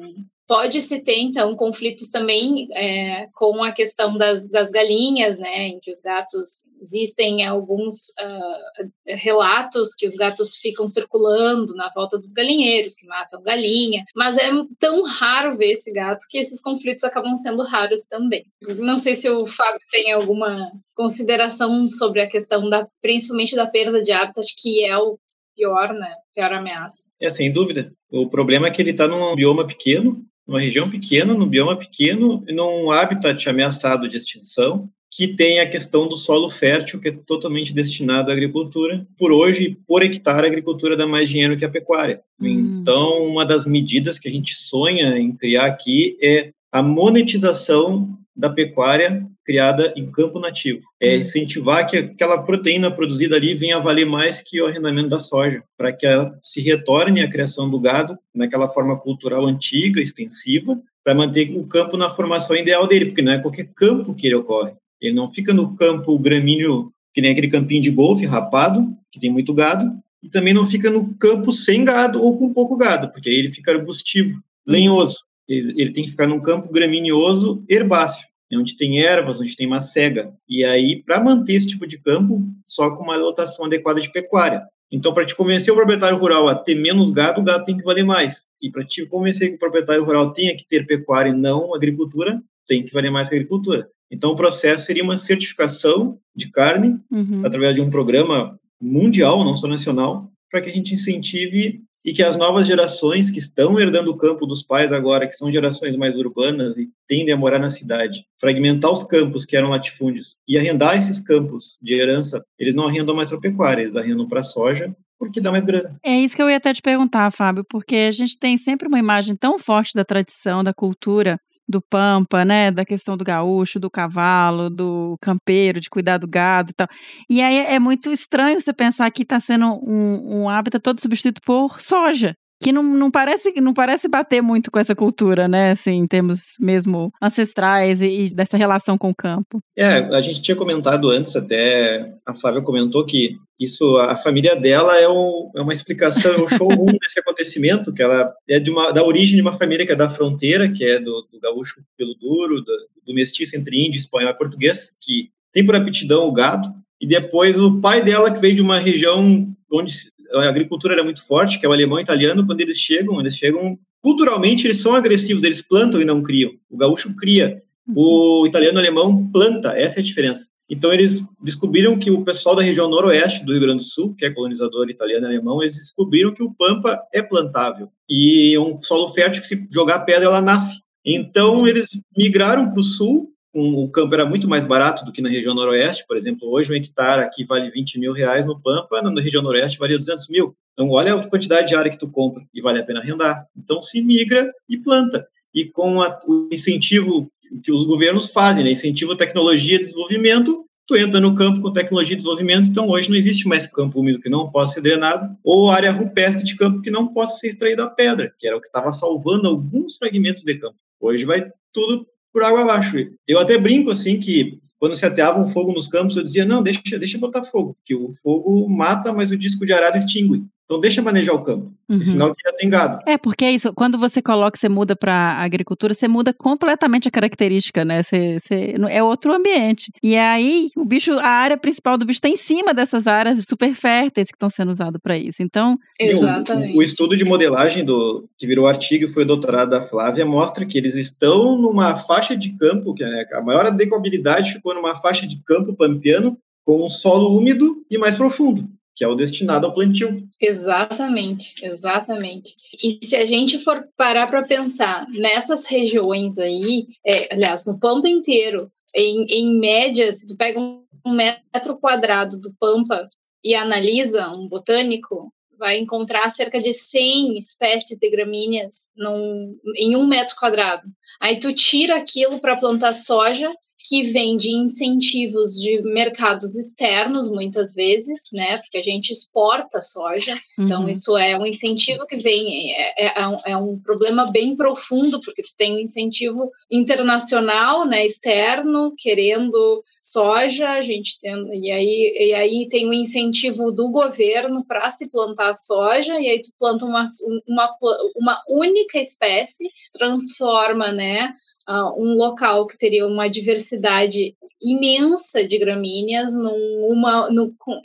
Pode-se ter, então, conflitos também é, com a questão das, das, galinhas, né, em que os gatos, existem alguns uh, relatos que os gatos ficam circulando na volta dos galinheiros, que matam galinha, mas é tão raro ver esse gato que esses conflitos acabam sendo raros também. Não sei se o Fábio tem alguma consideração sobre a questão, da, principalmente da perda de hábitat, que é o pior, né, pior ameaça. É, sem dúvida. O problema é que ele está num bioma pequeno, numa região pequena, num bioma pequeno, num habitat ameaçado de extinção, que tem a questão do solo fértil, que é totalmente destinado à agricultura. Por hoje, por hectare, a agricultura dá mais dinheiro que a pecuária. Hum. Então, uma das medidas que a gente sonha em criar aqui é a monetização da pecuária criada em campo nativo. É uhum. incentivar que aquela proteína produzida ali venha a valer mais que o arrendamento da soja, para que ela se retorne à criação do gado naquela forma cultural antiga, extensiva, para manter o campo na formação ideal dele, porque não é qualquer campo que ele ocorre. Ele não fica no campo gramíneo, que nem aquele campinho de golfe, rapado, que tem muito gado, e também não fica no campo sem gado ou com pouco gado, porque aí ele fica arbustivo, lenhoso. Ele, ele tem que ficar num campo graminioso herbáceo, onde tem ervas, onde tem macega. E aí, para manter esse tipo de campo, só com uma lotação adequada de pecuária. Então, para te convencer o proprietário rural a ter menos gado, o gado tem que valer mais. E para te convencer que o proprietário rural tenha que ter pecuária e não agricultura, tem que valer mais que a agricultura. Então, o processo seria uma certificação de carne, uhum. através de um programa mundial, não só nacional, para que a gente incentive e que as novas gerações que estão herdando o campo dos pais agora, que são gerações mais urbanas e tendem a morar na cidade, fragmentar os campos que eram latifúndios e arrendar esses campos de herança, eles não arrendam mais para pecuária, eles arrendam para soja, porque dá mais grana. É isso que eu ia até te perguntar, Fábio, porque a gente tem sempre uma imagem tão forte da tradição, da cultura, do pampa, né, da questão do gaúcho, do cavalo, do campeiro, de cuidar do gado e tal. E aí é muito estranho você pensar que está sendo um, um hábitat todo substituído por soja que não, não parece não parece bater muito com essa cultura, né? Assim, em termos mesmo ancestrais e, e, dessa relação com o campo. É, a gente tinha comentado antes, até a Flávia comentou que isso, a família dela é, um, é uma explicação, é um showroom desse acontecimento, que ela é de uma, da origem de uma família que é da fronteira, que é do, do gaúcho pelo duro, do, do mestiço entre índio, espanhol e português, que tem por aptidão o gado, e depois o pai dela que veio de uma região onde a agricultura era muito forte, que é o alemão e o italiano, quando eles chegam, eles chegam culturalmente eles são agressivos, eles plantam e não criam. O gaúcho cria, o italiano e o alemão planta, essa é a diferença. Então eles descobriram que o pessoal da região noroeste do Rio Grande do Sul, que é colonizador italiano e alemão, eles descobriram que o pampa é plantável e um solo fértil que se jogar pedra ela nasce. Então eles migraram para o sul um, o campo era muito mais barato do que na região noroeste, por exemplo, hoje um hectare aqui vale 20 mil reais no Pampa, na região noroeste valia 200 mil. Então, olha a quantidade de área que tu compra e vale a pena arrendar. Então, se migra e planta. E com a, o incentivo que os governos fazem, né? incentivo tecnologia e desenvolvimento, tu entra no campo com tecnologia e desenvolvimento, então hoje não existe mais campo úmido que não possa ser drenado, ou área rupestre de campo que não possa ser extraída a pedra, que era o que estava salvando alguns fragmentos de campo. Hoje vai tudo por água abaixo. Eu até brinco assim que quando se ateava um fogo nos campos, eu dizia, não, deixa, deixa botar fogo, porque o fogo mata, mas o disco de arara extingue. Então deixa manejar o campo. Uhum. É sinal que já tem gado. É, porque é isso. Quando você coloca, você muda para agricultura, você muda completamente a característica, né? Você, você, é outro ambiente. E aí, o bicho, a área principal do bicho está em cima dessas áreas super férteis que estão sendo usadas para isso. Então. Exatamente. O, o, estudo de modelagem do que virou artigo e foi doutorado da Flávia mostra que eles estão numa faixa de campo, que é a maior adequabilidade ficou numa faixa de campo pampiano com um solo úmido e mais profundo que é o destinado ao plantio. Exatamente, exatamente. E se a gente for parar para pensar nessas regiões aí, é, aliás, no Pampa inteiro, em, em média, se tu pega um, metro quadrado do Pampa e analisa um botânico, vai encontrar cerca de 100 espécies de gramíneas num, em um metro quadrado. Aí tu tira aquilo para plantar soja, que vem de incentivos de mercados externos, muitas vezes, né? Porque a gente exporta soja, então uhum. isso é um incentivo que vem, é, é, é, um, é, um, problema bem profundo, porque tu tem um incentivo internacional, né, externo, querendo soja, a gente tem, e aí, e aí tem o um incentivo do governo para se plantar soja, e aí tu planta uma, uma, uma única espécie, transforma, né? Uh, um local que teria uma diversidade imensa de gramíneas no,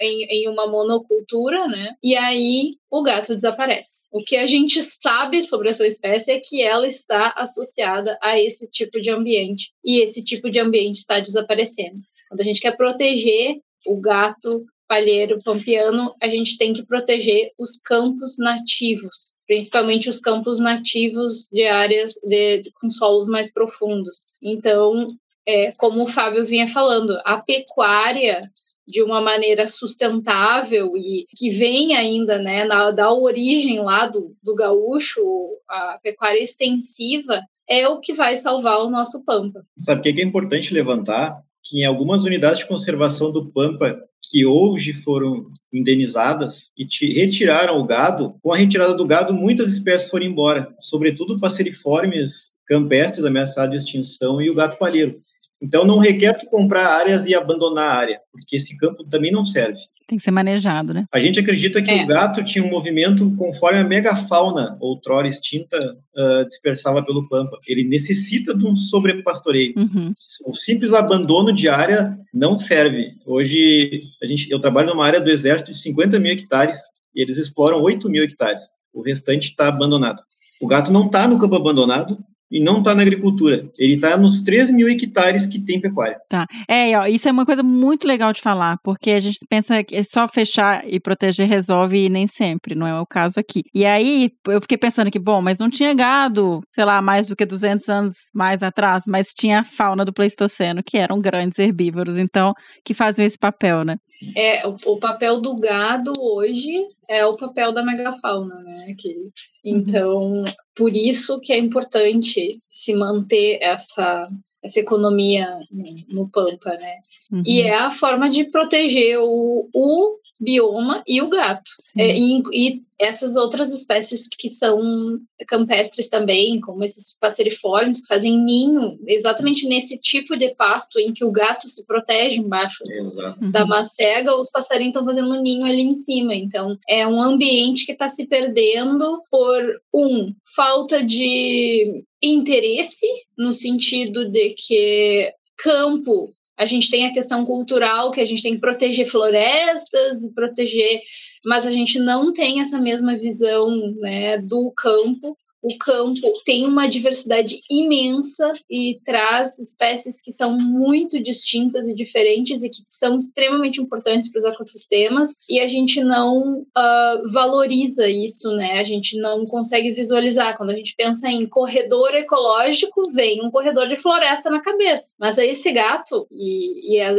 em, em uma monocultura, né? E aí o gato desaparece. O que a gente sabe sobre essa espécie é que ela está associada a esse tipo de ambiente e esse tipo de ambiente está desaparecendo. Quando a gente quer proteger o gato palheiro pampiano, a gente tem que proteger os campos nativos, principalmente os campos nativos de áreas de, com solos mais profundos. Então, é, como o Fábio vinha falando, a pecuária de uma maneira sustentável e que vem ainda, né, na, da origem lá do, do gaúcho, a pecuária extensiva, é o que vai salvar o nosso Pampa. Sabe o que é importante levantar? Que em algumas unidades de conservação do Pampa que hoje foram indenizadas e retiraram o gado, com a retirada do gado, muitas espécies foram embora, sobretudo passeriformes campestres ameaçados de extinção e o gato palheiro. Então, não requer tu comprar áreas e abandonar a área, porque esse campo também não serve. Tem que ser manejado, né? A gente acredita que é. o gato tinha um movimento conforme a megafauna, outrora extinta, uh, dispersava pelo pampa. Ele necessita de um sobrepastoreio. Uhum. O simples abandono de área não serve. Hoje, a gente, eu trabalho numa área do exército de 50 mil hectares e eles exploram 8 mil hectares. O restante está abandonado. O gato não está no campo abandonado, e não está na agricultura. Ele está nos 3 mil hectares que tem pecuária. Tá. É, ó, isso é uma coisa muito legal de falar, porque a gente pensa que só fechar e proteger resolve e nem sempre, não é o caso aqui. E aí eu fiquei pensando que, bom, mas não tinha gado, sei lá, mais do que 200 anos mais atrás, mas tinha a fauna do Pleistoceno, que eram grandes herbívoros, então, que faziam esse papel, né? É, o, o, papel do gado hoje é o papel da megafauna, né? Que, uhum. então, por isso que é importante se manter essa, essa economia no, no Pampa, né? Uhum. E é a forma de proteger o, o bioma e o gato. É, e, e, essas outras espécies que são campestres também, como esses passeriformes, que fazem ninho exatamente nesse tipo de pasto em que o gato se protege embaixo Exato. da macega, os passarinhos estão fazendo ninho ali em cima. Então, é um ambiente que está se perdendo por, um, falta de interesse, no sentido de que campo a gente tem a questão cultural, que a gente tem que proteger florestas, proteger, mas a gente não tem essa mesma visão né, do campo o campo tem uma diversidade imensa e traz espécies que são muito distintas e diferentes e que são extremamente importantes para os ecossistemas e a gente não uh, valoriza isso, né? A gente não consegue visualizar. Quando a gente pensa em corredor ecológico, vem um corredor de floresta na cabeça. Mas aí esse gato e, e é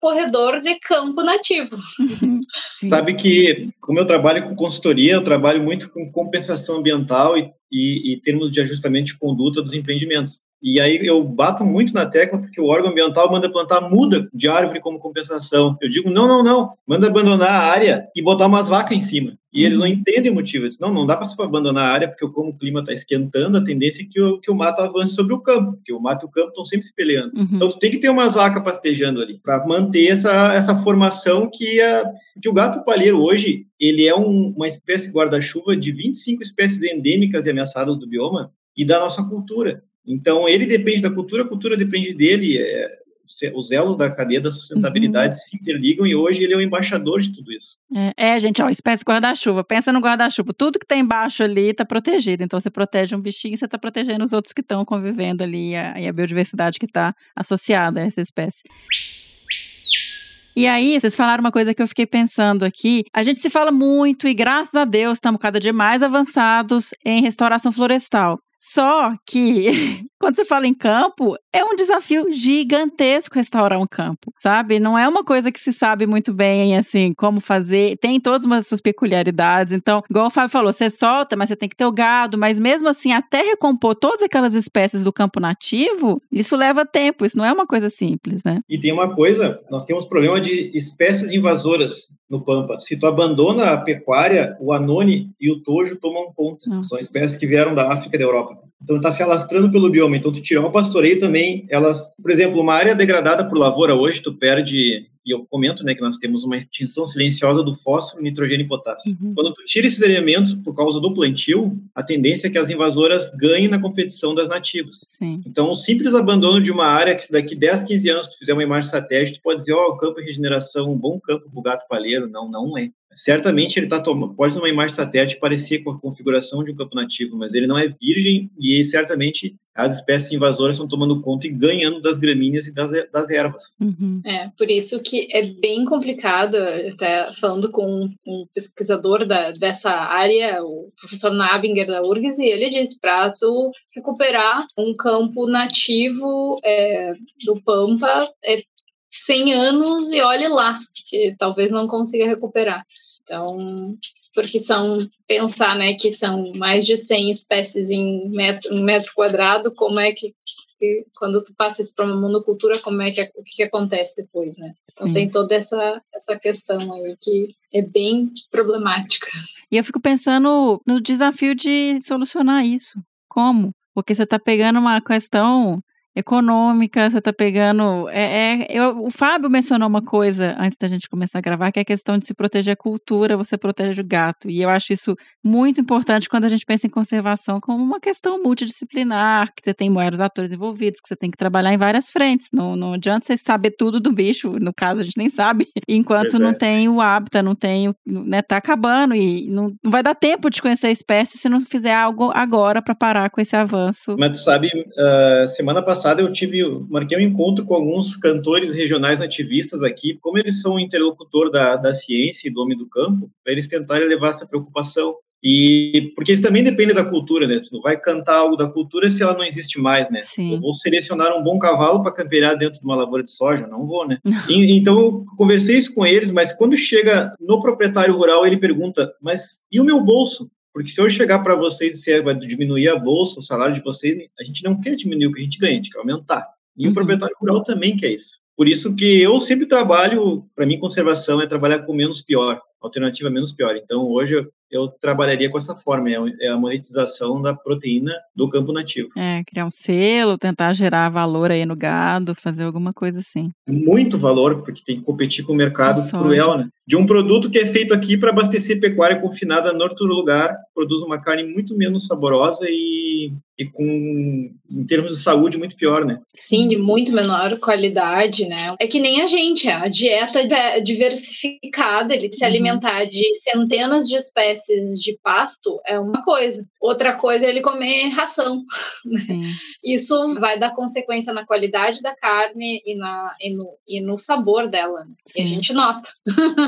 corredor de campo nativo. Sabe que, como eu trabalho com consultoria, eu trabalho muito com compensação ambiental e, e, e termos de ajustamento de conduta dos empreendimentos. E aí eu bato muito na tecla porque o órgão ambiental manda plantar muda de árvore como compensação. Eu digo, não, não, não, manda abandonar a área e botar umas vacas em cima. E eles não Uhum. entendem o motivo. Eles, não, não dá para abandonar a área, porque como o clima está esquentando, a tendência é que o, que o mato avance sobre o campo, porque o mato e o campo estão sempre se peleando. Uhum. Então, tu tem que ter umas vacas pastejando ali, para manter essa, essa formação que, a, que o gato palheiro hoje, ele é um, uma espécie guarda-chuva de 25 espécies endêmicas e ameaçadas do bioma e da nossa cultura. Então, ele depende da cultura, a cultura depende dele, é, os elos da cadeia da sustentabilidade se interligam e hoje ele é o embaixador de tudo isso. É, é, gente, ó, espécie guarda-chuva. Pensa no guarda-chuva. Tudo que tem embaixo ali tá protegido. Então, você protege um bichinho, você tá protegendo os outros que estão convivendo ali e a, e a biodiversidade que está associada a essa espécie. E aí, vocês falaram uma coisa que eu fiquei pensando aqui. A gente se fala muito e, graças a Deus, estamos cada dia mais avançados em restauração florestal. Só que, quando você fala em campo, é um desafio gigantesco restaurar um campo, sabe? Não é uma coisa que se sabe muito bem, assim, como fazer. Tem todas as suas peculiaridades. Então, igual o Fábio falou, você solta, mas você tem que ter o gado. Mas mesmo assim, até recompor todas aquelas espécies do campo nativo, isso leva tempo. Isso não é uma coisa simples, né? E tem uma coisa, nós temos problema de espécies invasoras no Pampa. Se tu abandona a pecuária, o anone e o tojo tomam conta. Nossa. São espécies que vieram da África e da Europa. Então está se alastrando pelo bioma. Então tu tirar o pastoreio também, elas, por exemplo, uma área degradada por lavoura hoje, tu perde, e eu comento, né, que nós temos uma extinção silenciosa do fósforo, nitrogênio e potássio. Uhum. Quando tu tira esses elementos por causa do plantio, a tendência é que as invasoras ganhem na competição das nativas. Sim. Então, o simples abandono de uma área que se daqui 10, 15 anos tu fizer uma imagem satélite, tu pode dizer, ó, o campo de regeneração, um bom campo para o gato palheiro. Não, não é. Certamente ele tá tomando, pode numa imagem satélite parecer com a configuração de um campo nativo, mas ele não é virgem e certamente as espécies invasoras estão tomando conta e ganhando das gramíneas e das, das ervas. Uhum. É, por isso que é bem complicado, até falando com um pesquisador da, dessa área, o professor Nabinger da URGS, e ele disse para tu recuperar um campo nativo é, do Pampa é 100 anos e olhe lá, que talvez não consiga recuperar. Então, porque são, pensar, né, que são mais de 100 espécies em metro, em metro quadrado, como é que, que quando tu passa isso para uma monocultura, como é que, o que, que acontece depois, né? Então Sim. tem toda essa, essa questão aí que é bem problemática. E eu fico pensando no desafio de solucionar isso. Como? Porque você está pegando uma questão econômica, você está pegando. É, é- eu- o Fábio mencionou uma coisa antes da gente começar a gravar, que é a questão de se proteger a cultura, você protege o gato. E eu acho isso muito importante quando a gente pensa em conservação como uma questão multidisciplinar, que você tem vários atores envolvidos, que você tem que trabalhar em várias frentes. Não, não adianta você saber tudo do bicho, no caso a gente nem sabe, enquanto Pois não é. tem o hábitat, não tem, o- né, tá acabando e não, não vai dar tempo de conhecer a espécie se não fizer algo agora para parar com esse avanço. Mas tu sabe, ah, semana passada eu tive, marquei um encontro com alguns cantores regionais nativistas aqui, como eles são interlocutor da, da ciência e do homem do campo, para eles tentarem levar essa preocupação. E porque isso também depende da cultura, né? Tu não vai cantar algo da cultura se ela não existe mais, né? Sim. Eu vou selecionar um bom cavalo para campear dentro de uma lavoura de soja? Não vou, né? E- então eu conversei isso com eles, mas quando chega no proprietário rural, ele pergunta: mas e o meu bolso? Porque se eu chegar para vocês e disser vai diminuir a bolsa, o salário de vocês, a gente não quer diminuir o que a gente ganha, a gente quer aumentar. E Uhum. o proprietário rural também quer isso. Por isso que eu sempre trabalho, para mim, conservação é trabalhar com menos pior, alternativa menos pior. Então, hoje eu, eu trabalharia com essa forma, é, é a monetização da proteína do campo nativo. É, criar um selo, tentar gerar valor aí no gado, fazer alguma coisa assim. Muito valor, porque tem que competir com o mercado Com cruel, né? De um produto que é feito aqui para abastecer pecuária confinada em outro lugar, produz uma carne muito menos saborosa e, e com, em termos de saúde, muito pior, né? Sim, de muito menor qualidade, né? É que nem a gente, a dieta é diversificada, ele se Uhum. Alimentar de centenas de espécies de pasto é uma coisa. Outra coisa é ele comer ração. Sim. Isso vai dar consequência na qualidade da carne e, na, e, no, e no sabor dela. né? E a gente nota.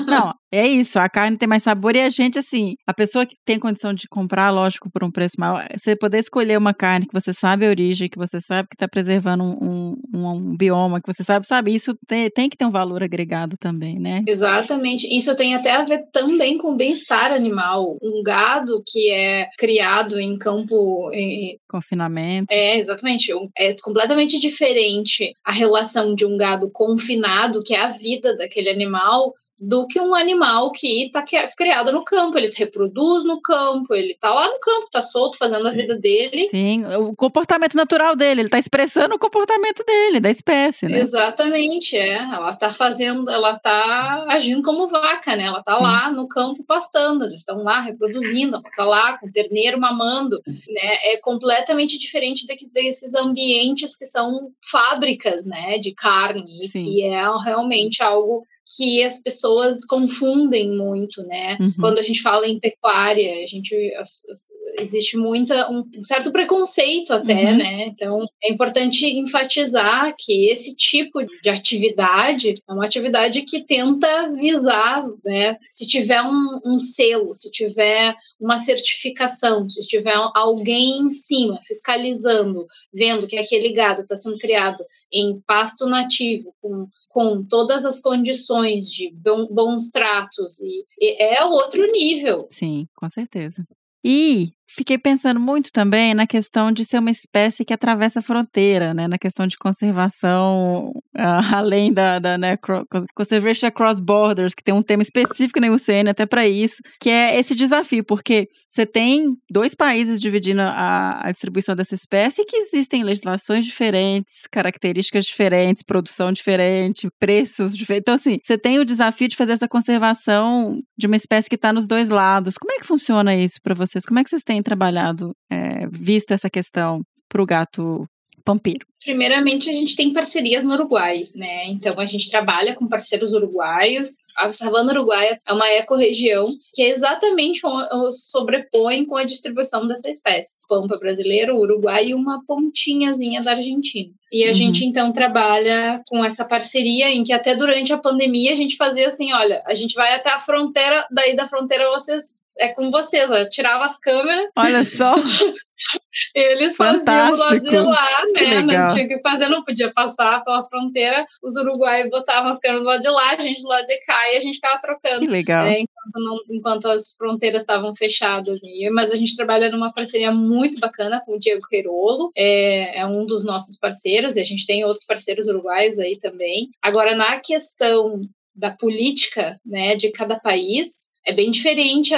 Não, é isso. A carne tem mais sabor e a gente, assim, a pessoa que tem condição de comprar, lógico, por um preço maior, você poder escolher uma carne que você sabe a origem, que você sabe que está preservando um, um, um bioma, que você sabe, sabe, isso tem, tem que ter um valor agregado também, né? Exatamente. Isso tem até a ver também com o bem-estar animal. Um gado que é criado em campo. Em... Confinamento. É, exatamente. É completamente diferente a relação de um gado confinado, que é a vida daquele animal, do que um animal que está criado no campo. Ele se reproduz no campo, ele está lá no campo, está solto, fazendo Sim. a vida dele. Sim, o comportamento natural dele, ele está expressando o comportamento dele, da espécie, né? Exatamente, é. Ela está fazendo, ela está agindo como vaca, né? Ela está lá no campo pastando, eles estão lá reproduzindo, ela está lá com o terneiro mamando, né? É completamente diferente desses ambientes que são fábricas, né, de carne, Sim. que é realmente algo que as pessoas confundem muito, né? Uhum. Quando a gente fala em pecuária, a gente as, as, existe muita um certo preconceito até, uhum. né? Então é importante enfatizar que esse tipo de atividade é uma atividade que tenta visar, né? Se tiver um, um selo, se tiver uma certificação, se tiver alguém em cima fiscalizando, vendo que aquele gado está sendo criado em pasto nativo, com, com todas as condições de bons tratos, e, e é outro nível. Sim, com certeza. E fiquei pensando muito também na questão de ser uma espécie que atravessa a fronteira, né? Na questão de conservação, uh, além da, da né, Conservation Across Borders, que tem um tema específico na UCN até para isso, que é esse desafio, porque você tem dois países dividindo a, a distribuição dessa espécie que existem legislações diferentes, características diferentes, produção diferente, preços diferentes. Então, assim, você tem o desafio de fazer essa conservação de uma espécie que está nos dois lados. Como é que funciona isso para vocês? Como é que vocês têm trabalhado, é, visto essa questão para o gato Pampiro? Primeiramente, a gente tem parcerias no Uruguai, né? Então, a gente trabalha com parceiros uruguaios. A savana uruguaia é uma ecorregião que é exatamente sobrepõe com a distribuição dessa espécie. Pampa brasileiro, Uruguai e uma pontinhazinha da Argentina. E a uhum. gente, então, trabalha com essa parceria em que até durante a pandemia a gente fazia assim, olha, a gente vai até a fronteira, daí da fronteira vocês é com vocês, ó. Eu tirava as câmeras. Olha só. Eles faziam o lado de lá, né? Não tinha que fazer, não podia passar pela fronteira. Os uruguaios botavam as câmeras do lado de lá, a gente do lado de cá e a gente ficava trocando. Que legal. É, enquanto, não, enquanto as fronteiras estavam fechadas. Assim. Mas a gente trabalha numa parceria muito bacana com o Diego Queirolo, é, é um dos nossos parceiros, e a gente tem outros parceiros uruguaios aí também. Agora, na questão da política né, de cada país, é bem diferente.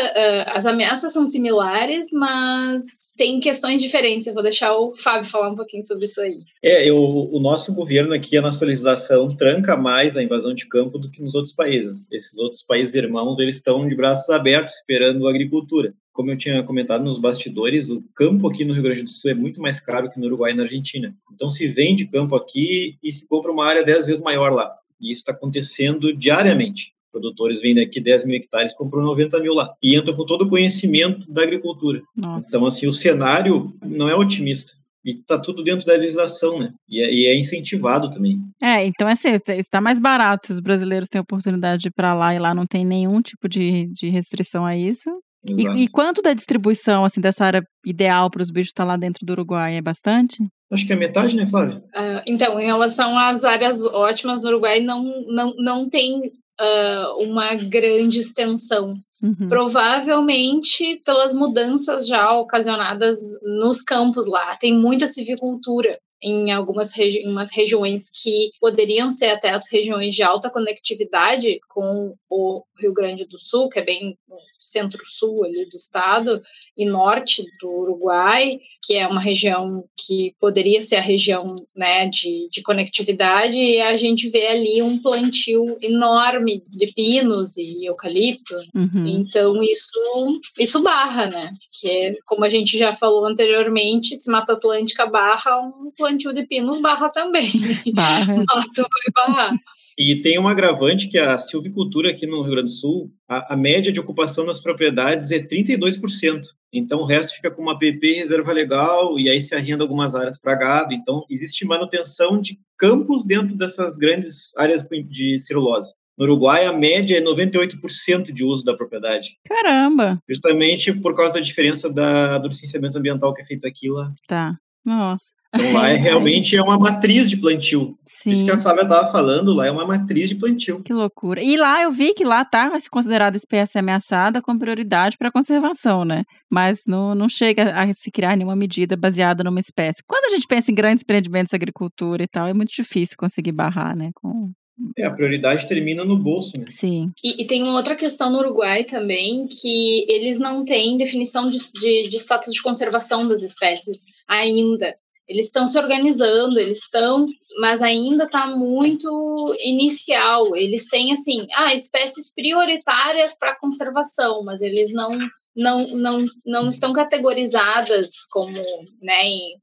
as ameaças são similares, mas tem questões diferentes. Eu vou deixar o Fábio falar um pouquinho sobre isso aí. É, eu, o nosso governo aqui, a nossa legislação tranca mais a invasão de campo do que nos outros países. Esses outros países irmãos, eles estão de braços abertos esperando a agricultura. Como eu tinha comentado nos bastidores, o campo aqui no Rio Grande do Sul é muito mais caro que no Uruguai e na Argentina. Então se vende campo aqui e se compra uma área dez vezes maior lá. E isso está acontecendo diariamente produtores vendem aqui 10 mil hectares, comprou 90 mil lá. E entra com todo o conhecimento da agricultura. Nossa. Então, assim, o cenário não é otimista. E tá tudo dentro da legislação, né? E é, e é incentivado também. É, então é assim, está mais barato. Os brasileiros têm oportunidade de ir para lá e lá não tem nenhum tipo de, de restrição a isso. E, e, quanto da distribuição assim dessa área ideal para os bichos estar tá lá dentro do Uruguai? É bastante? Acho que é metade, né, Flávia? Uh, então, em relação às áreas ótimas no Uruguai, não, não, não tem uh, uma grande extensão. Uhum. Provavelmente pelas mudanças já ocasionadas nos campos lá. Tem muita civicultura em algumas regi umas regiões que poderiam ser até as regiões de alta conectividade com o Rio Grande do Sul, que é bem centro-sul ali do estado, e norte do Uruguai, que é uma região que poderia ser a região né, de, de conectividade, e a gente vê ali um plantio enorme de pinos e eucalipto. Uhum. Então, isso, isso barra, né? Que é, como a gente já falou anteriormente, se Mata Atlântica barra, um plantio de pinos barra também. Barra. Mato vai barrar. E tem um agravante que a silvicultura aqui no Rio Grande do Sul, a, a média de ocupação das propriedades é 32%. Então o resto fica com uma PP reserva legal e aí se arrenda algumas áreas para gado. Então existe manutenção de campos dentro dessas grandes áreas de celulose. No Uruguai, a média é 98% de uso da propriedade. Caramba! Justamente por causa da diferença da, do licenciamento ambiental que é feito aqui lá. Tá. Nossa. Então lá é, realmente é uma matriz de plantio. Sim. Isso que a Flávia estava falando, lá é uma matriz de plantio. Que loucura. E lá eu vi que lá tá considerada espécie ameaçada com prioridade para conservação, né? Mas não, não chega a se criar nenhuma medida baseada numa espécie. Quando a gente pensa em grandes empreendimentos de agricultura e tal, é muito difícil conseguir barrar, né? Com... É, a prioridade termina no bolso, né? Sim. E, e, tem uma outra questão no Uruguai também, que eles não têm definição de, de, de status de conservação das espécies ainda. Eles estão se organizando, eles estão, mas ainda está muito inicial. Eles têm assim, ah, espécies prioritárias para conservação, mas eles não não, não, não estão categorizadas como, né, em,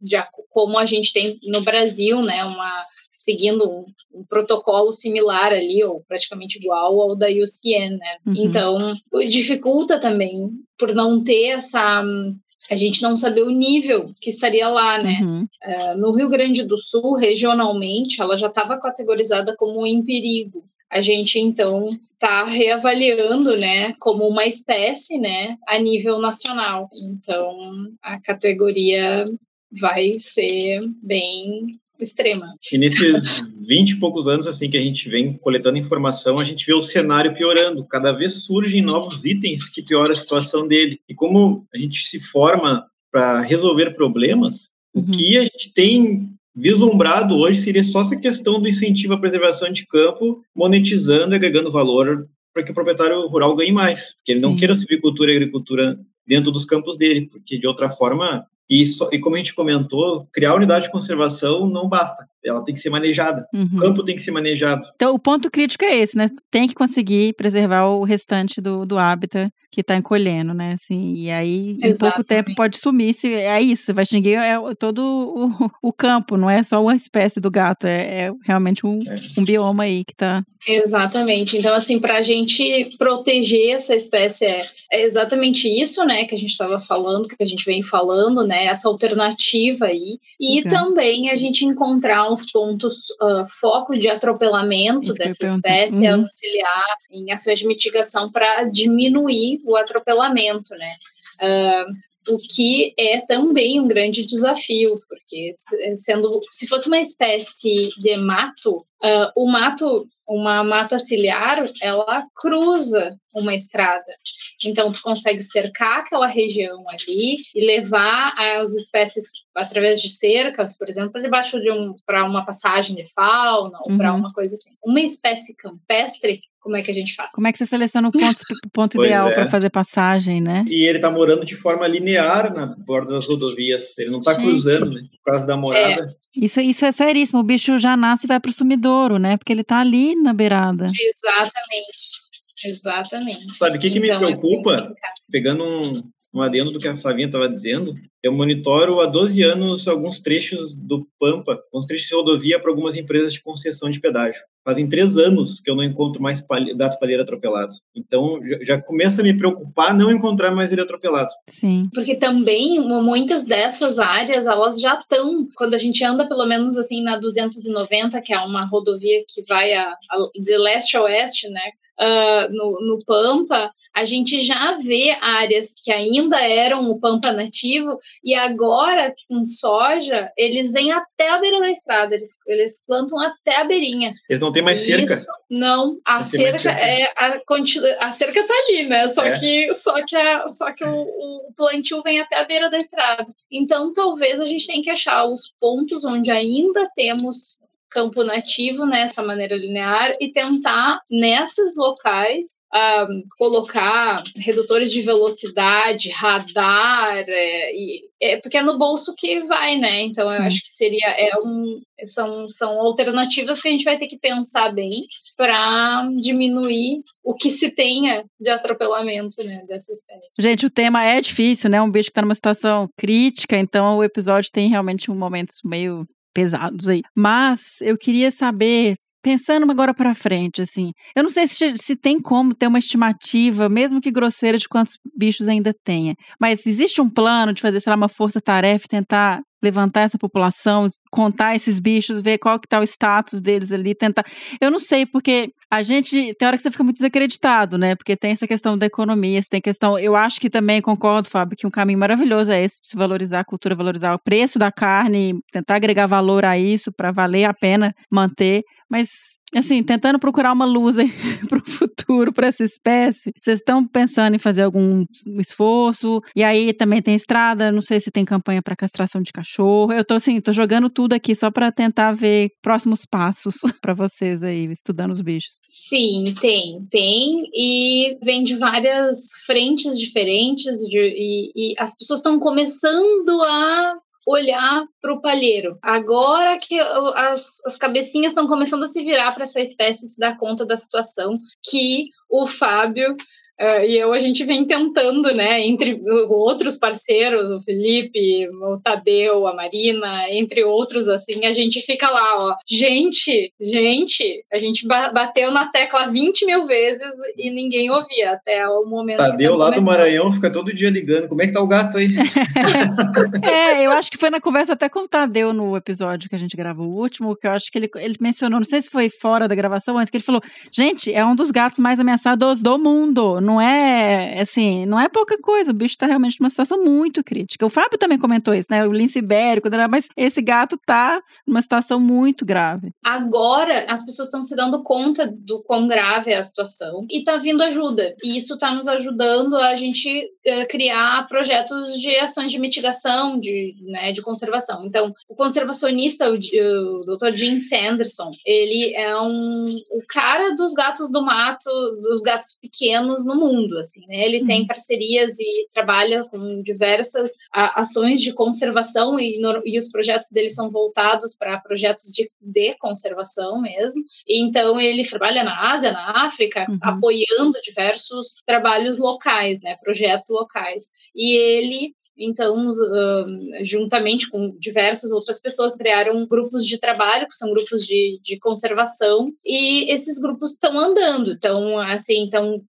de, como a gente tem no Brasil, né, uma seguindo um, um, protocolo similar ali, ou praticamente igual ao da UCN, né? Uhum. Então, dificulta também por não ter essa a gente não saber o nível que estaria lá, né? Uhum. Uh, no Rio Grande do Sul, regionalmente, ela já estava categorizada como em perigo. A gente então está reavaliando, né, como uma espécie, né, a nível nacional. Então, a categoria vai ser bem extrema. E nesses 20 e poucos anos assim que a gente vem coletando informação, a gente vê o cenário piorando. Cada vez surgem novos itens que pioram a situação dele. E como a gente se forma para resolver problemas, uhum. o que a gente tem vislumbrado hoje seria só essa questão do incentivo à preservação de campo, monetizando e agregando valor para que o proprietário rural ganhe mais. Que ele Sim. não queira silvicultura e agricultura dentro dos campos dele, porque de outra forma e, so, e como a gente comentou, criar unidade de conservação não basta. Ela tem que ser manejada. Uhum. O campo tem que ser manejado. Então, o ponto crítico é esse, né? Tem que conseguir preservar o restante do, do hábitat que está encolhendo, né? Assim, e aí, Exatamente. em pouco tempo, pode sumir. Se, é isso, você vai extinguir é, todo o, o campo, não é só uma espécie do gato, é, é realmente um, é. um bioma aí que está Exatamente. Então, assim, para a gente proteger essa espécie é, é, exatamente isso, né, que a gente estava falando, que a gente vem falando, né, essa alternativa aí, e uhum. também a gente encontrar uns pontos uh, focos de atropelamento dessa espécie, uhum. auxiliar em ações de mitigação para diminuir o atropelamento, né. Uh, o que é também um grande desafio, porque sendo se fosse uma espécie de mato, uh, o mato uma mata ciliar, ela cruza uma estrada. Então, tu consegue cercar aquela região ali e levar as espécies através de cercas, por exemplo, debaixo de um para uma passagem de fauna ou uhum. para uma coisa assim. Uma espécie campestre, como é que a gente faz? Como é que você seleciona o ponto, ponto ideal é. para fazer passagem, né? E ele está morando de forma linear na borda das rodovias. Ele não está cruzando, né? Por causa da morada. É. Isso, isso é seríssimo. O bicho já nasce e vai para o sumidouro, né? Porque ele está ali na beirada. Exatamente. Exatamente. Sabe o que, que então, me é preocupa? É Pegando um, um adendo do que a Flavinha estava dizendo, eu monitoro há 12 anos alguns trechos do Pampa, alguns trechos de rodovia para algumas empresas de concessão de pedágio. Fazem três anos que eu não encontro mais gato palheiro atropelado. Então, já começa a me preocupar não encontrar mais ele atropelado. Sim. Porque também, muitas dessas áreas, elas já estão, quando a gente anda pelo menos assim na 290, que é uma rodovia que vai a, a, de leste a oeste, né? Uh, no, no Pampa, a gente já vê áreas que ainda eram o Pampa nativo e agora, com soja, eles vêm até a beira da estrada, eles, eles plantam até a beirinha. Eles não têm mais cerca? Isso, não, a cerca é a, a cerca tá ali, né? Só é. que só que, a, só que o, o plantio vem até a beira da estrada. Então, talvez a gente tenha que achar os pontos onde ainda temos campo nativo nessa maneira linear e tentar nesses locais um, colocar redutores de velocidade, radar, é, e, é, porque é no bolso que vai, né? Então Sim. eu acho que seria é um, são, são alternativas que a gente vai ter que pensar bem para diminuir o que se tenha de atropelamento né, dessa espécie. Gente, o tema é difícil, né? Um bicho que está numa situação crítica, então o episódio tem realmente um momentos meio pesados aí. Mas eu queria saber pensando agora para frente, assim, eu não sei se, se tem como ter uma estimativa, mesmo que grosseira, de quantos bichos ainda tenha. Mas existe um plano de fazer, sei lá, uma força-tarefa tentar levantar essa população, contar esses bichos, ver qual que tá o status deles ali, tentar. Eu não sei, porque a gente, tem hora que você fica muito desacreditado, né? Porque tem essa questão da economia, tem questão. Eu acho que também concordo, Fábio, que um caminho maravilhoso é esse de se valorizar a cultura, valorizar o preço da carne, tentar agregar valor a isso para valer a pena manter. Mas assim, tentando procurar uma luz para o futuro, para essa espécie. Vocês estão pensando em fazer algum esforço? E aí também tem estrada, não sei se tem campanha para castração de cachorro. Eu tô assim, tô jogando tudo aqui só para tentar ver próximos passos para vocês aí, estudando os bichos. Sim, tem, tem. E vem de várias frentes diferentes de, e, e as pessoas estão começando a olhar para o palheiro. Agora que as, as cabecinhas estão começando a se virar para essa espécie se dar conta da situação que o Fábio Uh, e eu, a gente vem tentando, né, entre outros parceiros, o Felipe, o Tadeu, a Marina, entre outros, assim, a gente fica lá, ó. Gente, gente, a gente bateu na tecla 20 mil vezes e ninguém ouvia até o momento. Tadeu lá do Maranhão fica todo dia ligando. Como é que tá o gato aí? é, eu acho que foi na conversa até com o Tadeu no episódio que a gente gravou o último, que eu acho que ele, ele mencionou, não sei se foi fora da gravação, mas que ele falou: gente, é um dos gatos mais ameaçados do mundo não é, assim, não é pouca coisa. O bicho tá realmente numa situação muito crítica. O Fábio também comentou isso, né? O lince ibérico, mas esse gato tá numa situação muito grave. Agora, as pessoas estão se dando conta do quão grave é a situação e tá vindo ajuda. E isso tá nos ajudando a gente uh, criar projetos de ações de mitigação, de, né, de conservação. Então, o conservacionista, o, o Dr. Jim Sanderson, ele é um, o cara dos gatos do mato, dos gatos pequenos no mundo, assim, né? Ele tem uhum. parcerias e trabalha com diversas a, ações de conservação e, no, e, os projetos dele são voltados para projetos de, de conservação mesmo. E, então ele trabalha na Ásia, na África, uhum. apoiando diversos trabalhos locais, né? Projetos locais. E ele então, uh, juntamente com diversas outras pessoas, criaram grupos de trabalho, que são grupos de, de conservação, e esses grupos estão andando, estão assim, estão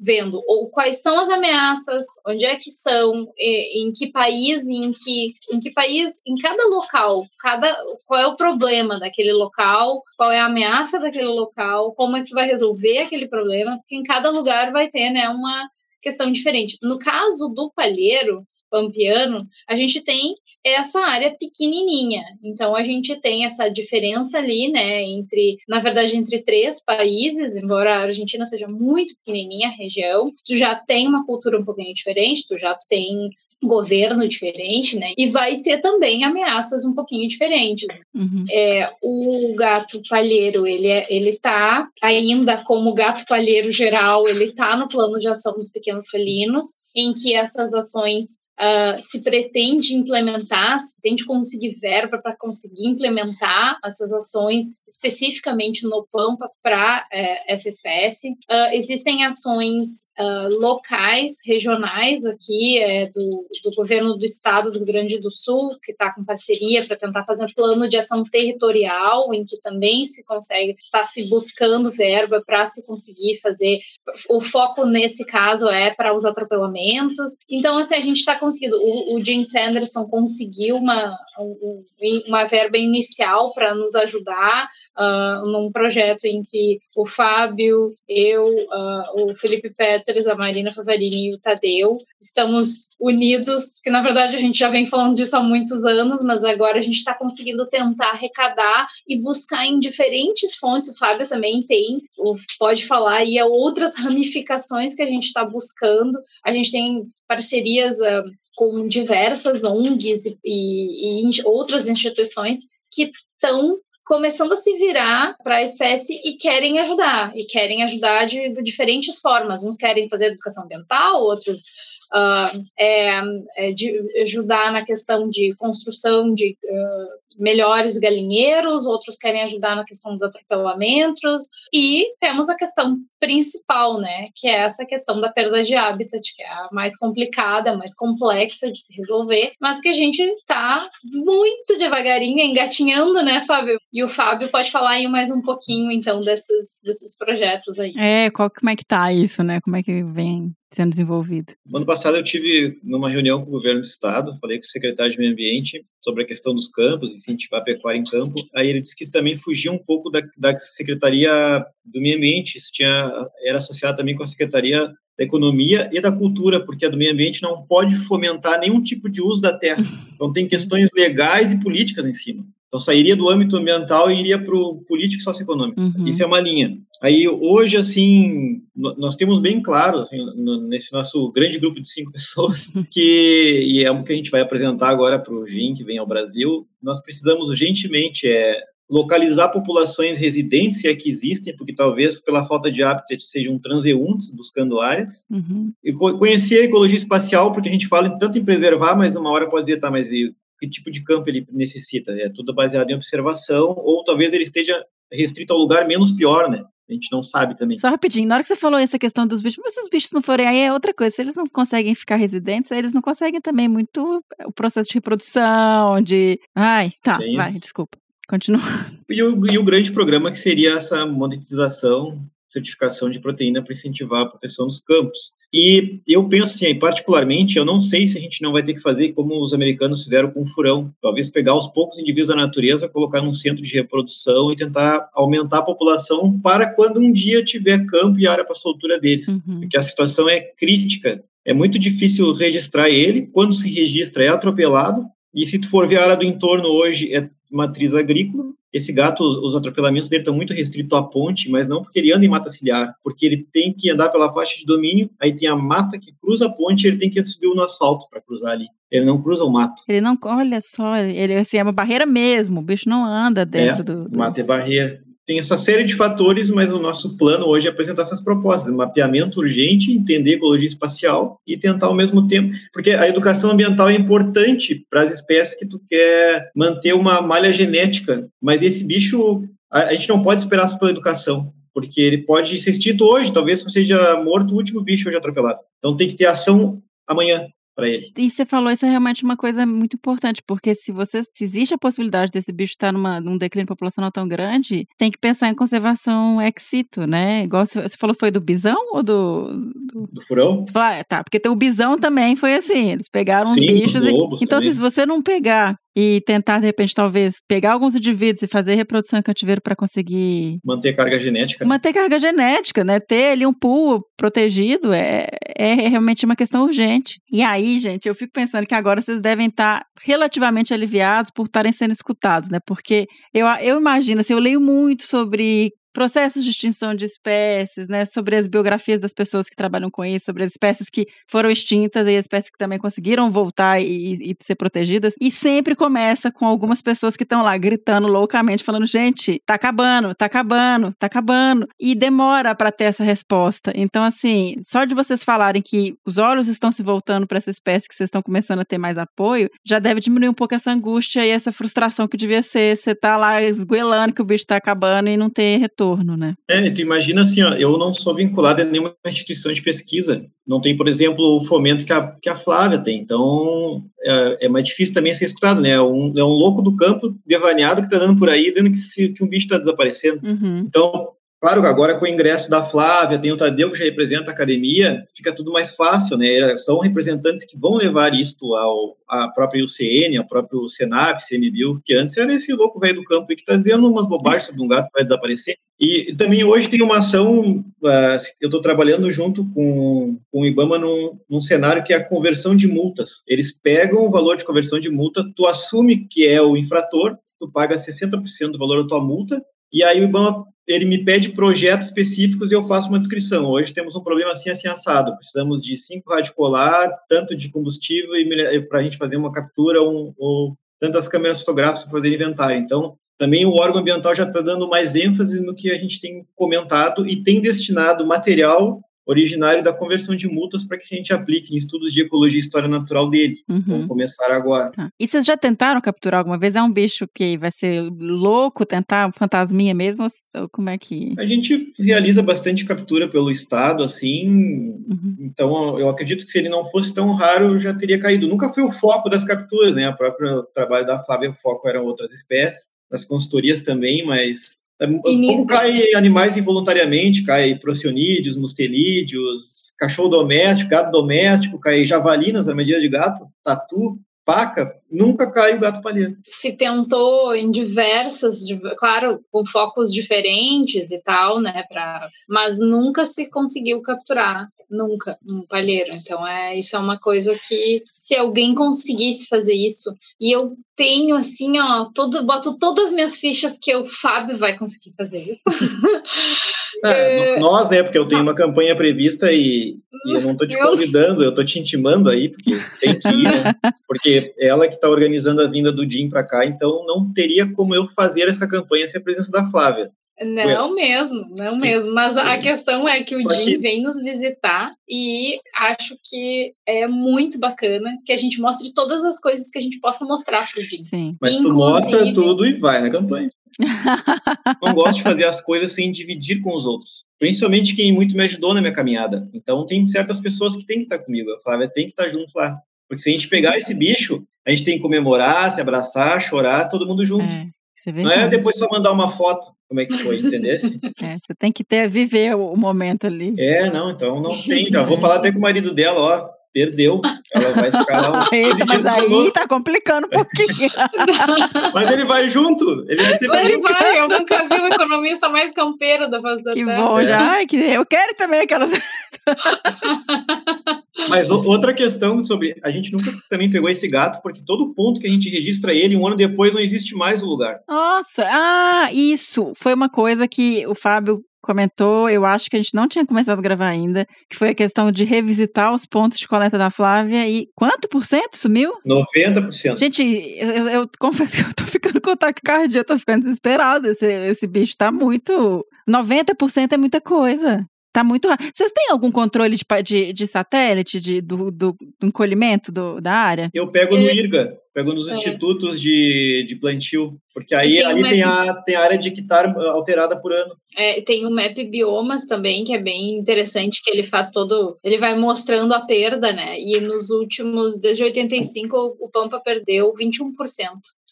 vendo ou quais são as ameaças, onde é que são, em que país, em que, em que país, em cada local, cada, qual é o problema daquele local, qual é a ameaça daquele local, como é que vai resolver aquele problema, porque em cada lugar vai ter né, uma questão diferente. No caso do palheiro, pampiano, a gente tem essa área pequenininha. Então a gente tem essa diferença ali, né, entre, na verdade, entre três países, embora a Argentina seja muito pequenininha a região, tu já tem uma cultura um pouquinho diferente, tu já tem governo diferente, né? E vai ter também ameaças um pouquinho diferentes. Uhum. É, o gato palheiro, ele, é, ele tá ainda como gato palheiro geral, ele tá no plano de ação dos pequenos felinos, em que essas ações uh, se pretende implementar, se pretende conseguir verba para conseguir implementar essas ações especificamente no Pampa para é, essa espécie. Uh, existem ações uh, locais, regionais aqui é, do, do governo do estado do Rio Grande do Sul, que está com parceria para tentar fazer plano de ação territorial, em que também se consegue, está se buscando verba para se conseguir fazer. O foco nesse caso é para os atropelamentos. Então, assim, a gente está conseguindo. O, o Jim Sanderson conseguiu uma, um, uma verba inicial para nos ajudar uh, num projeto em que o Fábio, eu, uh, o Felipe Peters, a Marina Favarini e o Tadeu estamos unidos, que na verdade a gente já vem falando disso há muitos anos, mas agora a gente está conseguindo tentar arrecadar e buscar em diferentes fontes. O Fábio também tem, pode falar aí outras ramificações que a gente está buscando. A gente tem parcerias uh, com diversas ONGs e, e, e outras instituições que estão começando a se virar para a espécie e querem ajudar, e querem ajudar de, de, diferentes formas. Uns querem fazer educação ambiental, outros uh, é, é de ajudar na questão de construção de uh, melhores galinheiros, outros querem ajudar na questão dos atropelamentos, e temos a questão principal, né, que é essa questão da perda de habitat, que é a mais complicada, a mais complexa de se resolver, mas que a gente tá muito devagarinho engatinhando, né, Fábio? E o Fábio pode falar aí mais um pouquinho, então, desses, desses projetos aí. É, qual, como é que tá isso, né? Como é que vem sendo desenvolvido? Ano passado eu tive numa reunião com o governo do estado, falei com o secretário de meio ambiente sobre a questão dos campos, incentivar a pecuária em campo. Aí ele disse que isso também fugia um pouco da, da secretaria do meio ambiente, isso tinha era associado também com a secretaria da economia e da cultura, porque a do meio ambiente não pode fomentar nenhum tipo de uso da terra. Então tem questões legais e políticas em cima. Então sairia do âmbito ambiental e iria para o político socioeconômico. Uhum. Isso é uma linha. Aí hoje, assim, nós temos bem claro, assim, nesse nosso grande grupo de cinco pessoas, que, e é o que a gente vai apresentar agora para o GIM, que vem ao Brasil, nós precisamos urgentemente é, localizar populações residentes, se é que existem, porque talvez pela falta de habitat sejam transeuntes buscando áreas, uhum. e conhecer a ecologia espacial, porque a gente fala tanto em preservar, mas uma hora pode dizer, tá, mas que tipo de campo ele necessita. É tudo baseado em observação, ou talvez ele esteja restrito ao lugar menos pior, né? A gente não sabe também. Só rapidinho, na hora que você falou essa questão dos bichos, mas se os bichos não forem aí é outra coisa. Se eles não conseguem ficar residentes, eles não conseguem também muito o processo de reprodução, de. Ai, tá, vai, desculpa. Continua. E o, e o grande programa que seria essa monetização certificação de proteína para incentivar a proteção dos campos. E eu penso assim, particularmente, eu não sei se a gente não vai ter que fazer como os americanos fizeram com o furão, talvez pegar os poucos indivíduos da natureza, colocar num centro de reprodução e tentar aumentar a população para quando um dia tiver campo e área para soltura deles, uhum. porque a situação é crítica. É muito difícil registrar ele, quando se registra é atropelado, e se tu for ver a área do entorno hoje é matriz agrícola, esse gato, os atropelamentos dele estão muito restritos à ponte, mas não porque ele anda em mata ciliar, porque ele tem que andar pela faixa de domínio, aí tem a mata que cruza a ponte e ele tem que subir no asfalto para cruzar ali. Ele não cruza o mato. Ele não, olha só, ele assim, é uma barreira mesmo, o bicho não anda dentro é, do, do. Mato é barreira tem essa série de fatores, mas o nosso plano hoje é apresentar essas propostas, mapeamento urgente, entender ecologia espacial e tentar ao mesmo tempo, porque a educação ambiental é importante para as espécies que tu quer manter uma malha genética, mas esse bicho a, a gente não pode esperar só pela educação, porque ele pode ser extinto hoje, talvez seja morto o último bicho hoje atropelado. Então tem que ter ação amanhã para ele. E você falou isso é realmente uma coisa muito importante, porque se você se existe a possibilidade desse bicho estar numa, num declínio populacional tão grande, tem que pensar em conservação ex situ, né? Igual você, falou, foi do bisão ou do. Do, do furão? Você falou, ah, tá, porque tem o bisão também foi assim, eles pegaram Sim, bichos. E, então, assim, se você não pegar e tentar, de repente, talvez, pegar alguns indivíduos e fazer reprodução em cativeiro para conseguir. Manter carga genética. Manter carga genética, né? Ter ali um pool protegido é, é realmente uma questão urgente. E aí, gente, eu fico pensando que agora vocês devem estar relativamente aliviados por estarem sendo escutados, né? Porque eu, eu imagino, assim, eu leio muito sobre processos de extinção de espécies, né, sobre as biografias das pessoas que trabalham com isso, sobre as espécies que foram extintas e as espécies que também conseguiram voltar e, e ser protegidas. E sempre começa com algumas pessoas que estão lá gritando loucamente, falando: gente, tá acabando, tá acabando, tá acabando. E demora para ter essa resposta. Então, assim, só de vocês falarem que os olhos estão se voltando para essa espécie, que vocês estão começando a ter mais apoio, já deve diminuir um pouco essa angústia e essa frustração que devia ser. Você tá lá esguelando que o bicho tá acabando e não ter retorno retorno, né? É, tu imagina assim, ó, eu não sou vinculado a nenhuma instituição de pesquisa. Não tem, por exemplo, o fomento que a, que a Flávia tem. Então, é, é mais difícil também ser escutado, né? É um, é um louco do campo, devaneado, que está dando por aí, dizendo que, se, que um bicho está desaparecendo. Uhum. Então, Claro que agora com o ingresso da Flávia, tem o Tadeu que já representa a academia, fica tudo mais fácil, né? São representantes que vão levar isto ao à própria UCN, ao próprio Senap, CMBio, que antes era esse louco velho do campo e que está dizendo umas bobagens sobre um gato que vai desaparecer. E também hoje tem uma ação, uh, eu estou trabalhando junto com, com o IBAMA num, num cenário que é a conversão de multas. Eles pegam o valor de conversão de multa, tu assume que é o infrator, tu paga 60% do valor da tua multa, e aí o IBAMA ele me pede projetos específicos e eu faço uma descrição. Hoje temos um problema assim, assim assado. Precisamos de cinco radicolar, tanto de combustível e para a gente fazer uma captura um, ou tantas câmeras fotográficas para fazer inventário. Então, também o órgão ambiental já está dando mais ênfase no que a gente tem comentado e tem destinado material originário da conversão de multas para que a gente aplique em estudos de ecologia e história natural dele. Uhum. Vamos começar agora. Tá. E vocês já tentaram capturar alguma vez? É um bicho que vai ser louco tentar, fantasminha mesmo? Ou como é que. A gente realiza bastante captura pelo estado, assim, Uhum. então eu acredito que se ele não fosse tão raro, já teria caído. Nunca foi o foco das capturas, né? O próprio trabalho da Flávia, o foco eram outras espécies, das consultorias também, mas é, pouco cai animais involuntariamente, cai procionídeos, mustelídeos, cachorro doméstico, gato doméstico, cai javali nas armadilhas de gato, tatu, paca, nunca cai o gato palheiro. Se tentou em diversas, div- claro, com focos diferentes e tal, né, pra, mas nunca se conseguiu capturar, nunca, um palheiro. Então, é, isso é uma coisa que, se alguém conseguisse fazer isso, e eu tenho, assim, ó, todo, boto todas as minhas fichas que o Fábio vai conseguir fazer isso. É, nós, né, porque eu tenho uma campanha prevista e, e eu não tô te convidando, eu tô te intimando aí, porque tem que ir, né? Porque ela que tá organizando a vinda do Jim para cá, então não teria como eu fazer essa campanha sem a presença da Flávia. Não mesmo, não mesmo. Mas a questão é que o Só Jim que- vem nos visitar e acho que é muito bacana que a gente mostre todas as coisas que a gente possa mostrar pro Jim. Sim. Mas tu Inclusive- mostra tudo e vai na campanha. Não gosto de fazer as coisas sem dividir com os outros. Principalmente quem muito me ajudou na minha caminhada. Então tem certas pessoas que têm que estar comigo. A Flávia tem que estar junto lá. Porque se a gente pegar esse bicho, a gente tem que comemorar, se abraçar, chorar, todo mundo junto. É, é Não é depois só mandar uma foto, como é que foi, entendesse? É, você tem que ter, viver o, momento ali. É, não, então não tem. Já vou falar até com o marido dela, ó, perdeu. Ela vai ficar lá uns 15 Eita, mas dias aí tá complicando um pouquinho. Mas ele vai junto. Ele Ele vai, eu nunca vi um economista mais campeiro da face da que terra. bom É. já. Ai, que eu quero também aquelas. Mas outra questão sobre. A gente nunca também pegou esse gato, porque todo ponto que a gente registra ele, um ano depois não existe mais o lugar. Nossa, ah, isso foi uma coisa que o Fábio comentou, eu acho que a gente não tinha começado a gravar ainda, que foi a questão de revisitar os pontos de coleta da Flávia e quanto por cento sumiu? 90%. Gente, eu, eu- eu confesso que eu tô ficando com taquicardia, eu tô ficando desesperada, esse, esse bicho tá muito... 90% é muita coisa. Tá muito. Vocês têm algum controle de, de, de satélite, de, do, do, do encolhimento do- da área? Eu pego no É. IRGA, pego nos É. institutos de, de plantio, porque aí tem ali tem a, tem a área de hectare ah, alterada por ano. É, tem o Map Biomas também, que é bem interessante, que ele faz todo. Ele vai mostrando a perda, né? E nos últimos, desde 85, o o Pampa perdeu 21%.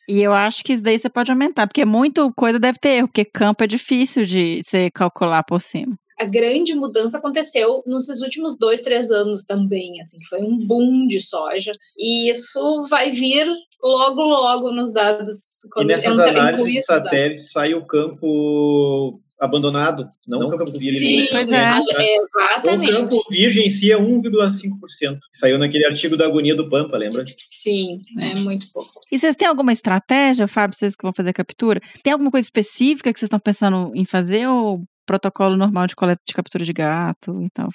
E eu acho que isso daí você pode aumentar, porque muito coisa deve ter erro, porque campo é difícil de você calcular por cima. A grande mudança aconteceu nesses últimos dois, três anos também, assim, que foi um boom de soja. E isso vai vir logo, logo nos dados. E Quando nessas entra- análises de esses dados. satélite sai o campo abandonado, não, o campo virgem. Sim, Pois né? é. é, O exatamente. campo virgem em si é 1,5%. Saiu naquele artigo da agonia do Pampa, lembra? Sim, é muito pouco. E vocês têm alguma estratégia, Fábio, vocês que vão fazer a captura? Tem alguma coisa específica que vocês estão pensando em fazer ou protocolo normal de coleta de captura de gato e tal?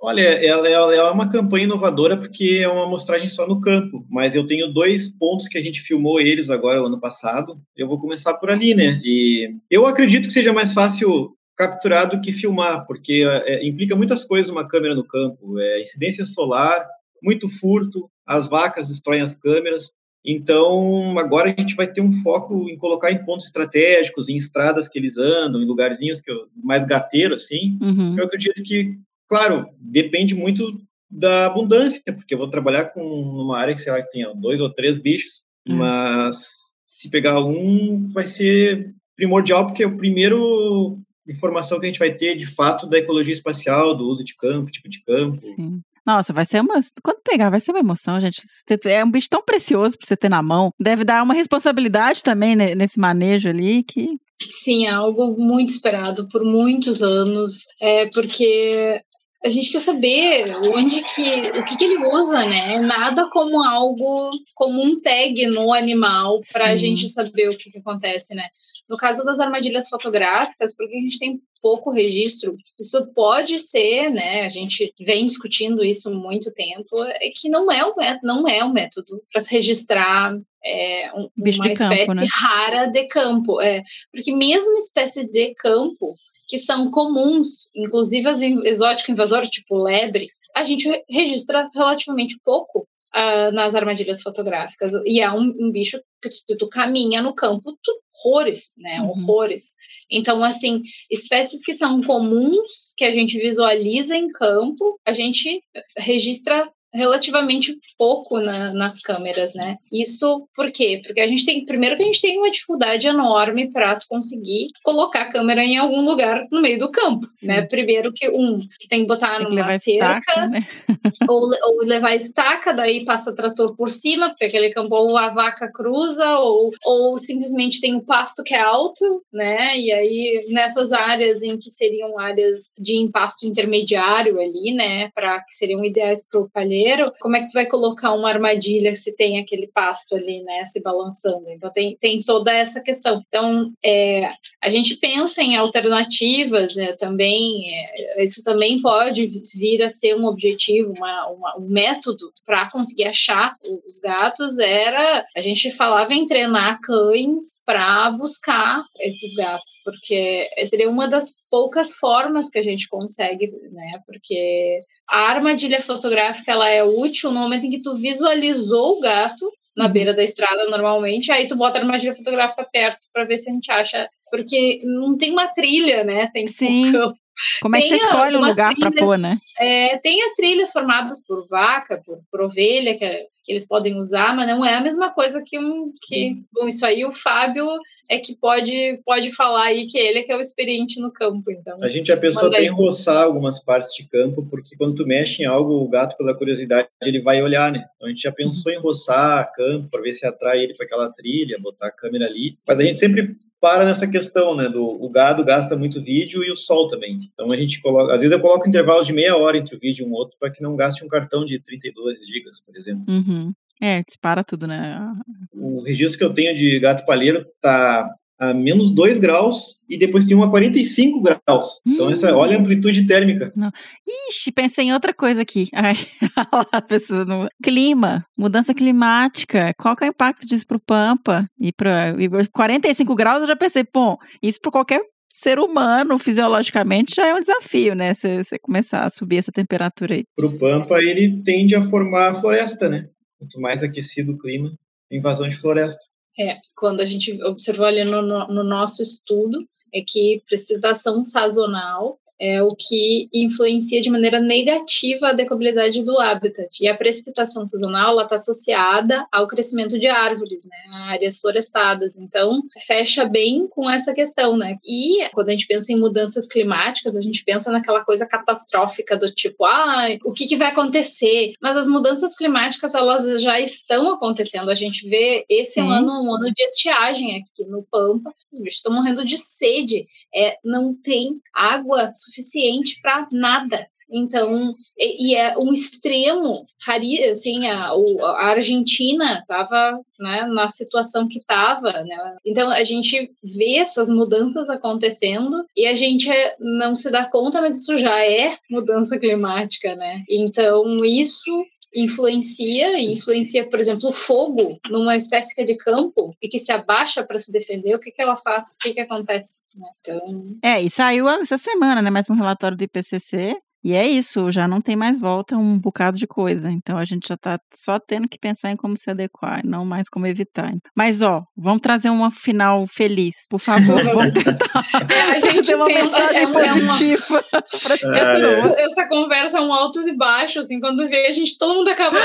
Olha, ela, ela é uma campanha inovadora porque é uma amostragem só no campo, mas eu tenho dois pontos que a gente filmou eles agora o ano passado. Eu vou começar por ali, né? E eu acredito que seja mais fácil capturar do que filmar, porque é, implica muitas coisas uma câmera no campo. É incidência solar, muito furto, as vacas destroem as câmeras. Então, agora a gente vai ter um foco em colocar em pontos estratégicos, em estradas que eles andam, em lugarzinhos que eu, mais gateiro, assim, Uhum. eu acredito que, claro, depende muito da abundância, porque eu vou trabalhar com uma área que, sei lá, que tenha dois ou três bichos, Hum. mas se pegar um, vai ser primordial, porque é o primeiro informação que a gente vai ter, de fato, da ecologia espacial, do uso de campo, tipo de campo. Sim. Nossa, vai ser uma. Quando pegar, vai ser uma emoção, gente. É um bicho tão precioso pra você ter na mão. Deve dar uma responsabilidade também nesse manejo ali que. Sim, é algo muito esperado por muitos anos, é porque a gente quer saber onde que o que, que ele usa, né? Nada como algo como um tag no animal para a gente saber o que, que acontece, né? No caso das armadilhas fotográficas, porque a gente tem pouco registro, isso pode ser, né? A gente vem discutindo isso há muito tempo, é que não é o método, não é o método para se registrar é, um- uma de campo, espécie né? rara de campo. É, porque mesmo espécies de campo, que são comuns, inclusive as exótico invasoras, tipo lebre, a gente registra relativamente pouco uh, nas armadilhas fotográficas. E é um, um bicho que tu, tu, caminha no campo, tu, horrores, né? Uhum. Horrores. Então, assim, espécies que são comuns, que a gente visualiza em campo, a gente registra relativamente pouco na, nas câmeras, né? Isso por quê? Porque a gente tem, primeiro que a gente tem uma dificuldade enorme para conseguir colocar a câmera em algum lugar no meio do campo, Sim. né? Primeiro que um, que tem que botar tem numa que cerca, estaca, né? ou, ou levar estaca, daí passa trator por cima, porque aquele campo ou a vaca cruza, ou, ou simplesmente tem o um pasto que é alto, né? E aí nessas áreas em que seriam áreas de impasto intermediário ali, né? Para que seriam ideais para o palheiro como é que tu vai colocar uma armadilha se tem aquele pasto ali, né, se balançando? Então tem, tem toda essa questão. Então é, a gente pensa em alternativas é, também, é, isso também pode vir a ser um objetivo, uma, uma um método para conseguir achar os gatos era a gente falava em treinar cães para buscar esses gatos, porque seria uma das poucas formas que a gente consegue, né? Porque a armadilha fotográfica ela é útil no momento em que tu visualizou o gato na uhum. beira da estrada normalmente, aí tu bota a armadilha fotográfica perto para ver se a gente acha, porque não tem uma trilha, né? Tem Sim. Como é que você escolhe um lugar para pôr, né? É, tem as trilhas formadas por vaca, por, por ovelha, que, é, que, eles podem usar, mas não é a mesma coisa que um. Que, bom, isso aí o Fábio é que pode, pode falar aí que ele é que é o experiente no campo. Então, a gente já pensou até em roçar algumas partes de campo, porque quando tu mexe em algo, o gato, pela curiosidade, ele vai olhar, né? Então a gente já pensou em roçar campo para ver se atrai ele para aquela trilha, botar a câmera ali. Mas a gente sempre para nessa questão, né? Do o gado gasta muito vídeo e o sol também. Então a gente coloca, às vezes eu coloco intervalo de meia hora entre o vídeo e um outro para que não gaste um cartão de 32 gigas, por exemplo. Uhum. É, dispara tudo, né? O registro que eu tenho de gato palheiro tá a menos 2 graus e depois tem uma 45 graus. Então, essa, olha a hum. amplitude térmica. Não. Ixi, pensei em outra coisa aqui. Ai, a pessoa. Clima, mudança climática. Qual que é o impacto disso para o Pampa? E para 45 graus eu já pensei, bom, isso para qualquer ser humano, fisiologicamente, já é um desafio, né? Você começar a subir essa temperatura aí. Para o Pampa, ele tende a formar floresta, né? Quanto mais aquecido o clima, invasão de floresta. É, quando a gente observou ali no, no, no nosso estudo, é que precipitação sazonal é o que influencia de maneira negativa a decabilidade do habitat. E a precipitação sazonal está associada ao crescimento de árvores, né, áreas florestadas. Então, fecha bem com essa questão, né? E quando a gente pensa em mudanças climáticas, a gente pensa naquela coisa catastrófica do tipo, ah, o que, que vai acontecer? Mas as mudanças climáticas, elas já estão acontecendo. A gente vê esse Sim. ano um ano de estiagem aqui no Pampa. Os bichos estão morrendo de sede. É, não tem água suficiente para nada. Então, e, e, é um extremo, assim, a, a Argentina estava né, na situação que estava, né? Então, a gente vê essas mudanças acontecendo e a gente não se dá conta, mas isso já é mudança climática, né? Então, isso influencia, e influencia, por exemplo, o fogo numa espécie de campo e que se abaixa para se defender, o que, que ela faz? O que, que acontece? Né? Então... É, e saiu essa semana, né? Mais um relatório do IPCC e é isso, já não tem mais volta um bocado de coisa. Então a gente já está só tendo que pensar em como se adequar, não mais como evitar. Mas ó, vamos trazer uma final feliz, por favor. vamos tentar é, a gente trazer uma mensagem é, positiva é para as pessoas. Essa, essa, conversa é um altos e baixos, assim, quando vê a gente todo mundo acaba.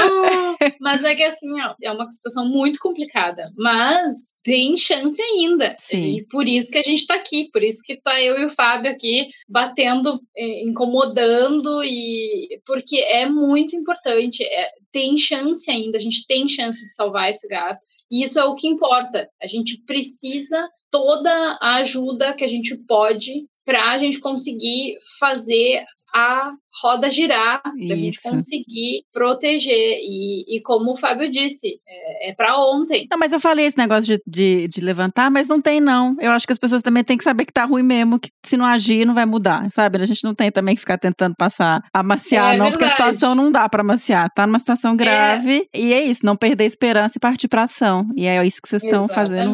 mas é que assim, ó, é uma situação muito complicada. Mas tem chance ainda. Sim. E por isso que a gente está aqui, por isso que tá eu e o Fábio aqui batendo, eh, incomodando, e porque é muito importante. É, tem chance ainda, a gente tem chance de salvar esse gato. E isso é o que importa. A gente precisa toda a ajuda que a gente pode para a gente conseguir fazer a roda girar, para a gente conseguir proteger. E, e, como o Fábio disse, é, é para ontem. Não, mas eu falei esse negócio de, de, de, levantar, mas não tem, não. Eu acho que as pessoas também têm que saber que tá ruim mesmo, que se não agir, não vai mudar, sabe? A gente não tem também que ficar tentando passar, amaciar, é, não, porque a situação não dá para amaciar. Tá numa situação é. grave, e é isso, não perder esperança e partir pra ação. E é isso que vocês estão fazendo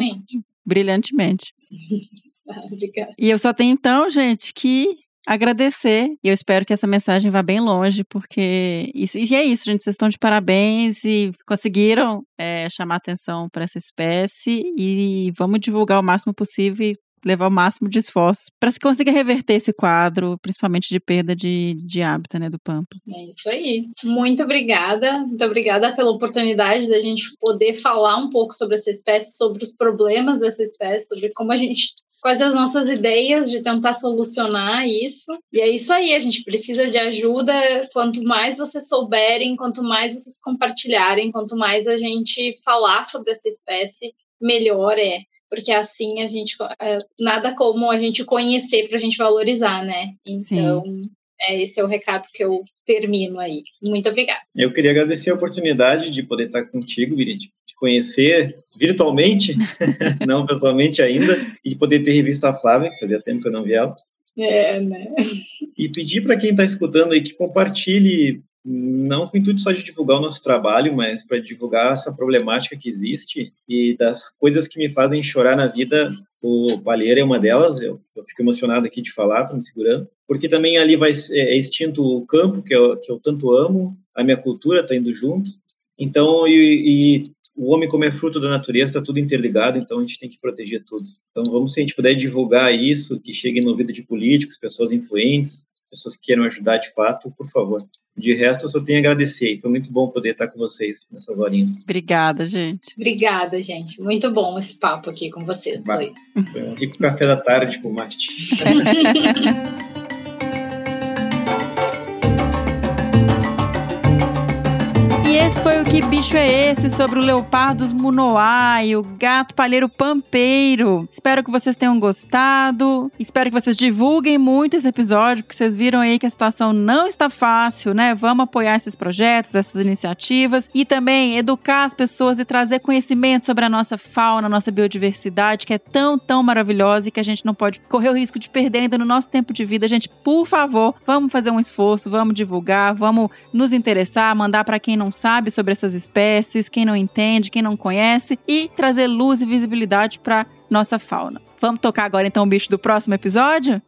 brilhantemente. Ah, obrigada. E eu só tenho então, gente, que agradecer. E eu espero que essa mensagem vá bem longe, porque. E, é isso, gente. Vocês estão de parabéns e conseguiram é, chamar atenção para essa espécie. E vamos divulgar o máximo possível e levar o máximo de esforços para se consiga reverter esse quadro, principalmente de perda de, de hábitat né, do pampa. É isso aí. Muito obrigada. Muito obrigada pela oportunidade da gente poder falar um pouco sobre essa espécie, sobre os problemas dessa espécie, sobre como a gente quais as nossas ideias de tentar solucionar isso. E é isso aí, a gente precisa de ajuda. Quanto mais vocês souberem, quanto mais vocês compartilharem, quanto mais a gente falar sobre essa espécie, melhor é. Porque assim a gente é, nada como a gente conhecer para a gente valorizar, né? Então, Sim. É, esse é o recado que eu termino aí. Muito obrigada. Eu queria agradecer a oportunidade de poder estar contigo, Virid, conhecer virtualmente, não pessoalmente ainda, e de poder ter revisto a Flávia, que fazia tempo que eu não vi ela. É, né? E pedir para quem está escutando aí que compartilhe, não com o intuito só de divulgar o nosso trabalho, mas para divulgar essa problemática que existe e das coisas que me fazem chorar na vida. O Palheira é uma delas, eu, eu fico emocionado aqui de falar, estou me segurando, porque também ali vai é, é extinto o campo, que eu, que eu tanto amo, a minha cultura está indo junto, então, e, e, o homem, como é fruto da natureza, está tudo interligado, então a gente tem que proteger tudo. Então, vamos, se a gente puder divulgar isso, que chegue no ouvido de políticos, pessoas influentes, pessoas que queiram ajudar de fato, por favor. De resto, eu só tenho a agradecer. E foi muito bom poder estar com vocês nessas horinhas. Obrigada, gente. Obrigada, gente. Muito bom esse papo aqui com vocês dois. Foi um rico café da tarde com mate. Que Bicho é Esse? sobre o Leopardos Munoai, o gato palheiro pampeiro. Espero que vocês tenham gostado. Espero que vocês divulguem muito esse episódio, porque vocês viram aí que a situação não está fácil, né? Vamos apoiar esses projetos, essas iniciativas e também educar as pessoas e trazer conhecimento sobre a nossa fauna, nossa biodiversidade, que é tão, tão maravilhosa e que a gente não pode correr o risco de perder ainda no nosso tempo de vida. Gente, por favor, vamos fazer um esforço, vamos divulgar, vamos nos interessar, mandar para quem não sabe sabe sobre essas espécies, quem não entende, quem não conhece e trazer luz e visibilidade para nossa fauna. Vamos tocar agora então o bicho do próximo episódio?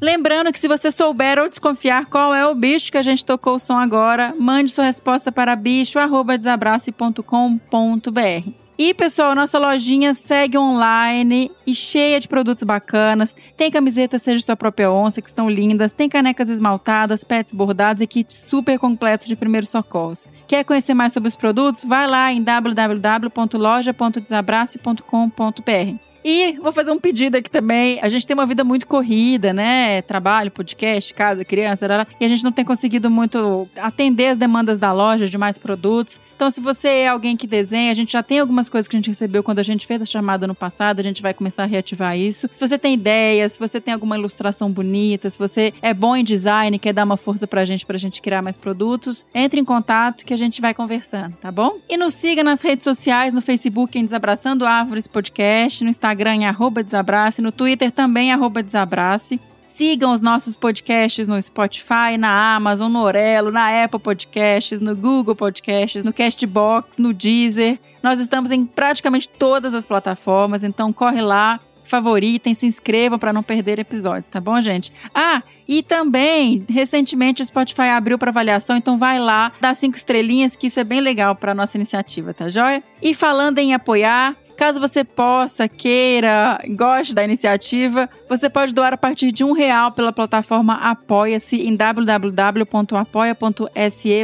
Lembrando que se você souber ou desconfiar qual é o bicho que a gente tocou o som agora, mande sua resposta para bicho@desabrace.com.br. E, pessoal, nossa lojinha segue online e cheia de produtos bacanas. Tem camisetas Seja Sua Própria Onça, que estão lindas. Tem canecas esmaltadas, pets bordados e kits super completos de primeiros socorros. Quer conhecer mais sobre os produtos? Vai lá em www.loja.desabrace.com.br. E vou fazer um pedido aqui também. A gente tem uma vida muito corrida, né? Trabalho, podcast, casa, criança, e a gente não tem conseguido muito atender as demandas da loja de mais produtos. Então, se você é alguém que desenha, a gente já tem algumas coisas que a gente recebeu quando a gente fez a chamada no passado, a gente vai começar a reativar isso. Se você tem ideias, se você tem alguma ilustração bonita, se você é bom em design, quer dar uma força pra gente, pra gente criar mais produtos, entre em contato que a gente vai conversando, tá bom? E nos siga nas redes sociais, no Facebook em Desabraçando Árvores Podcast, no Instagram em arroba Desabrace, no Twitter também arroba Desabrace. Sigam os nossos podcasts no Spotify, na Amazon, no Orelo, na Apple Podcasts, no Google Podcasts, no Castbox, no Deezer. Nós estamos em praticamente todas as plataformas, então corre lá, favoritem, se inscrevam para não perder episódios, tá bom, gente? Ah, e também, recentemente o Spotify abriu para avaliação, então vai lá, dá cinco estrelinhas, que isso é bem legal para nossa iniciativa, tá joia? E falando em apoiar, Caso você possa, queira, goste da iniciativa, você pode doar a partir de um real pela plataforma Apoia-se em www.apoia.se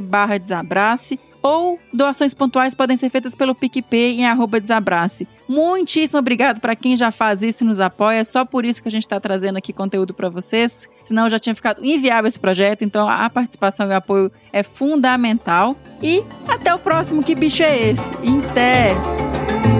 barra desabrace ou doações pontuais podem ser feitas pelo PicPay em arroba desabrace. Muitíssimo obrigado para quem já faz isso e nos apoia. É só por isso que a gente está trazendo aqui conteúdo para vocês. Senão já tinha ficado inviável esse projeto. Então a participação e o apoio é fundamental. E até o próximo. Que bicho é esse? Até!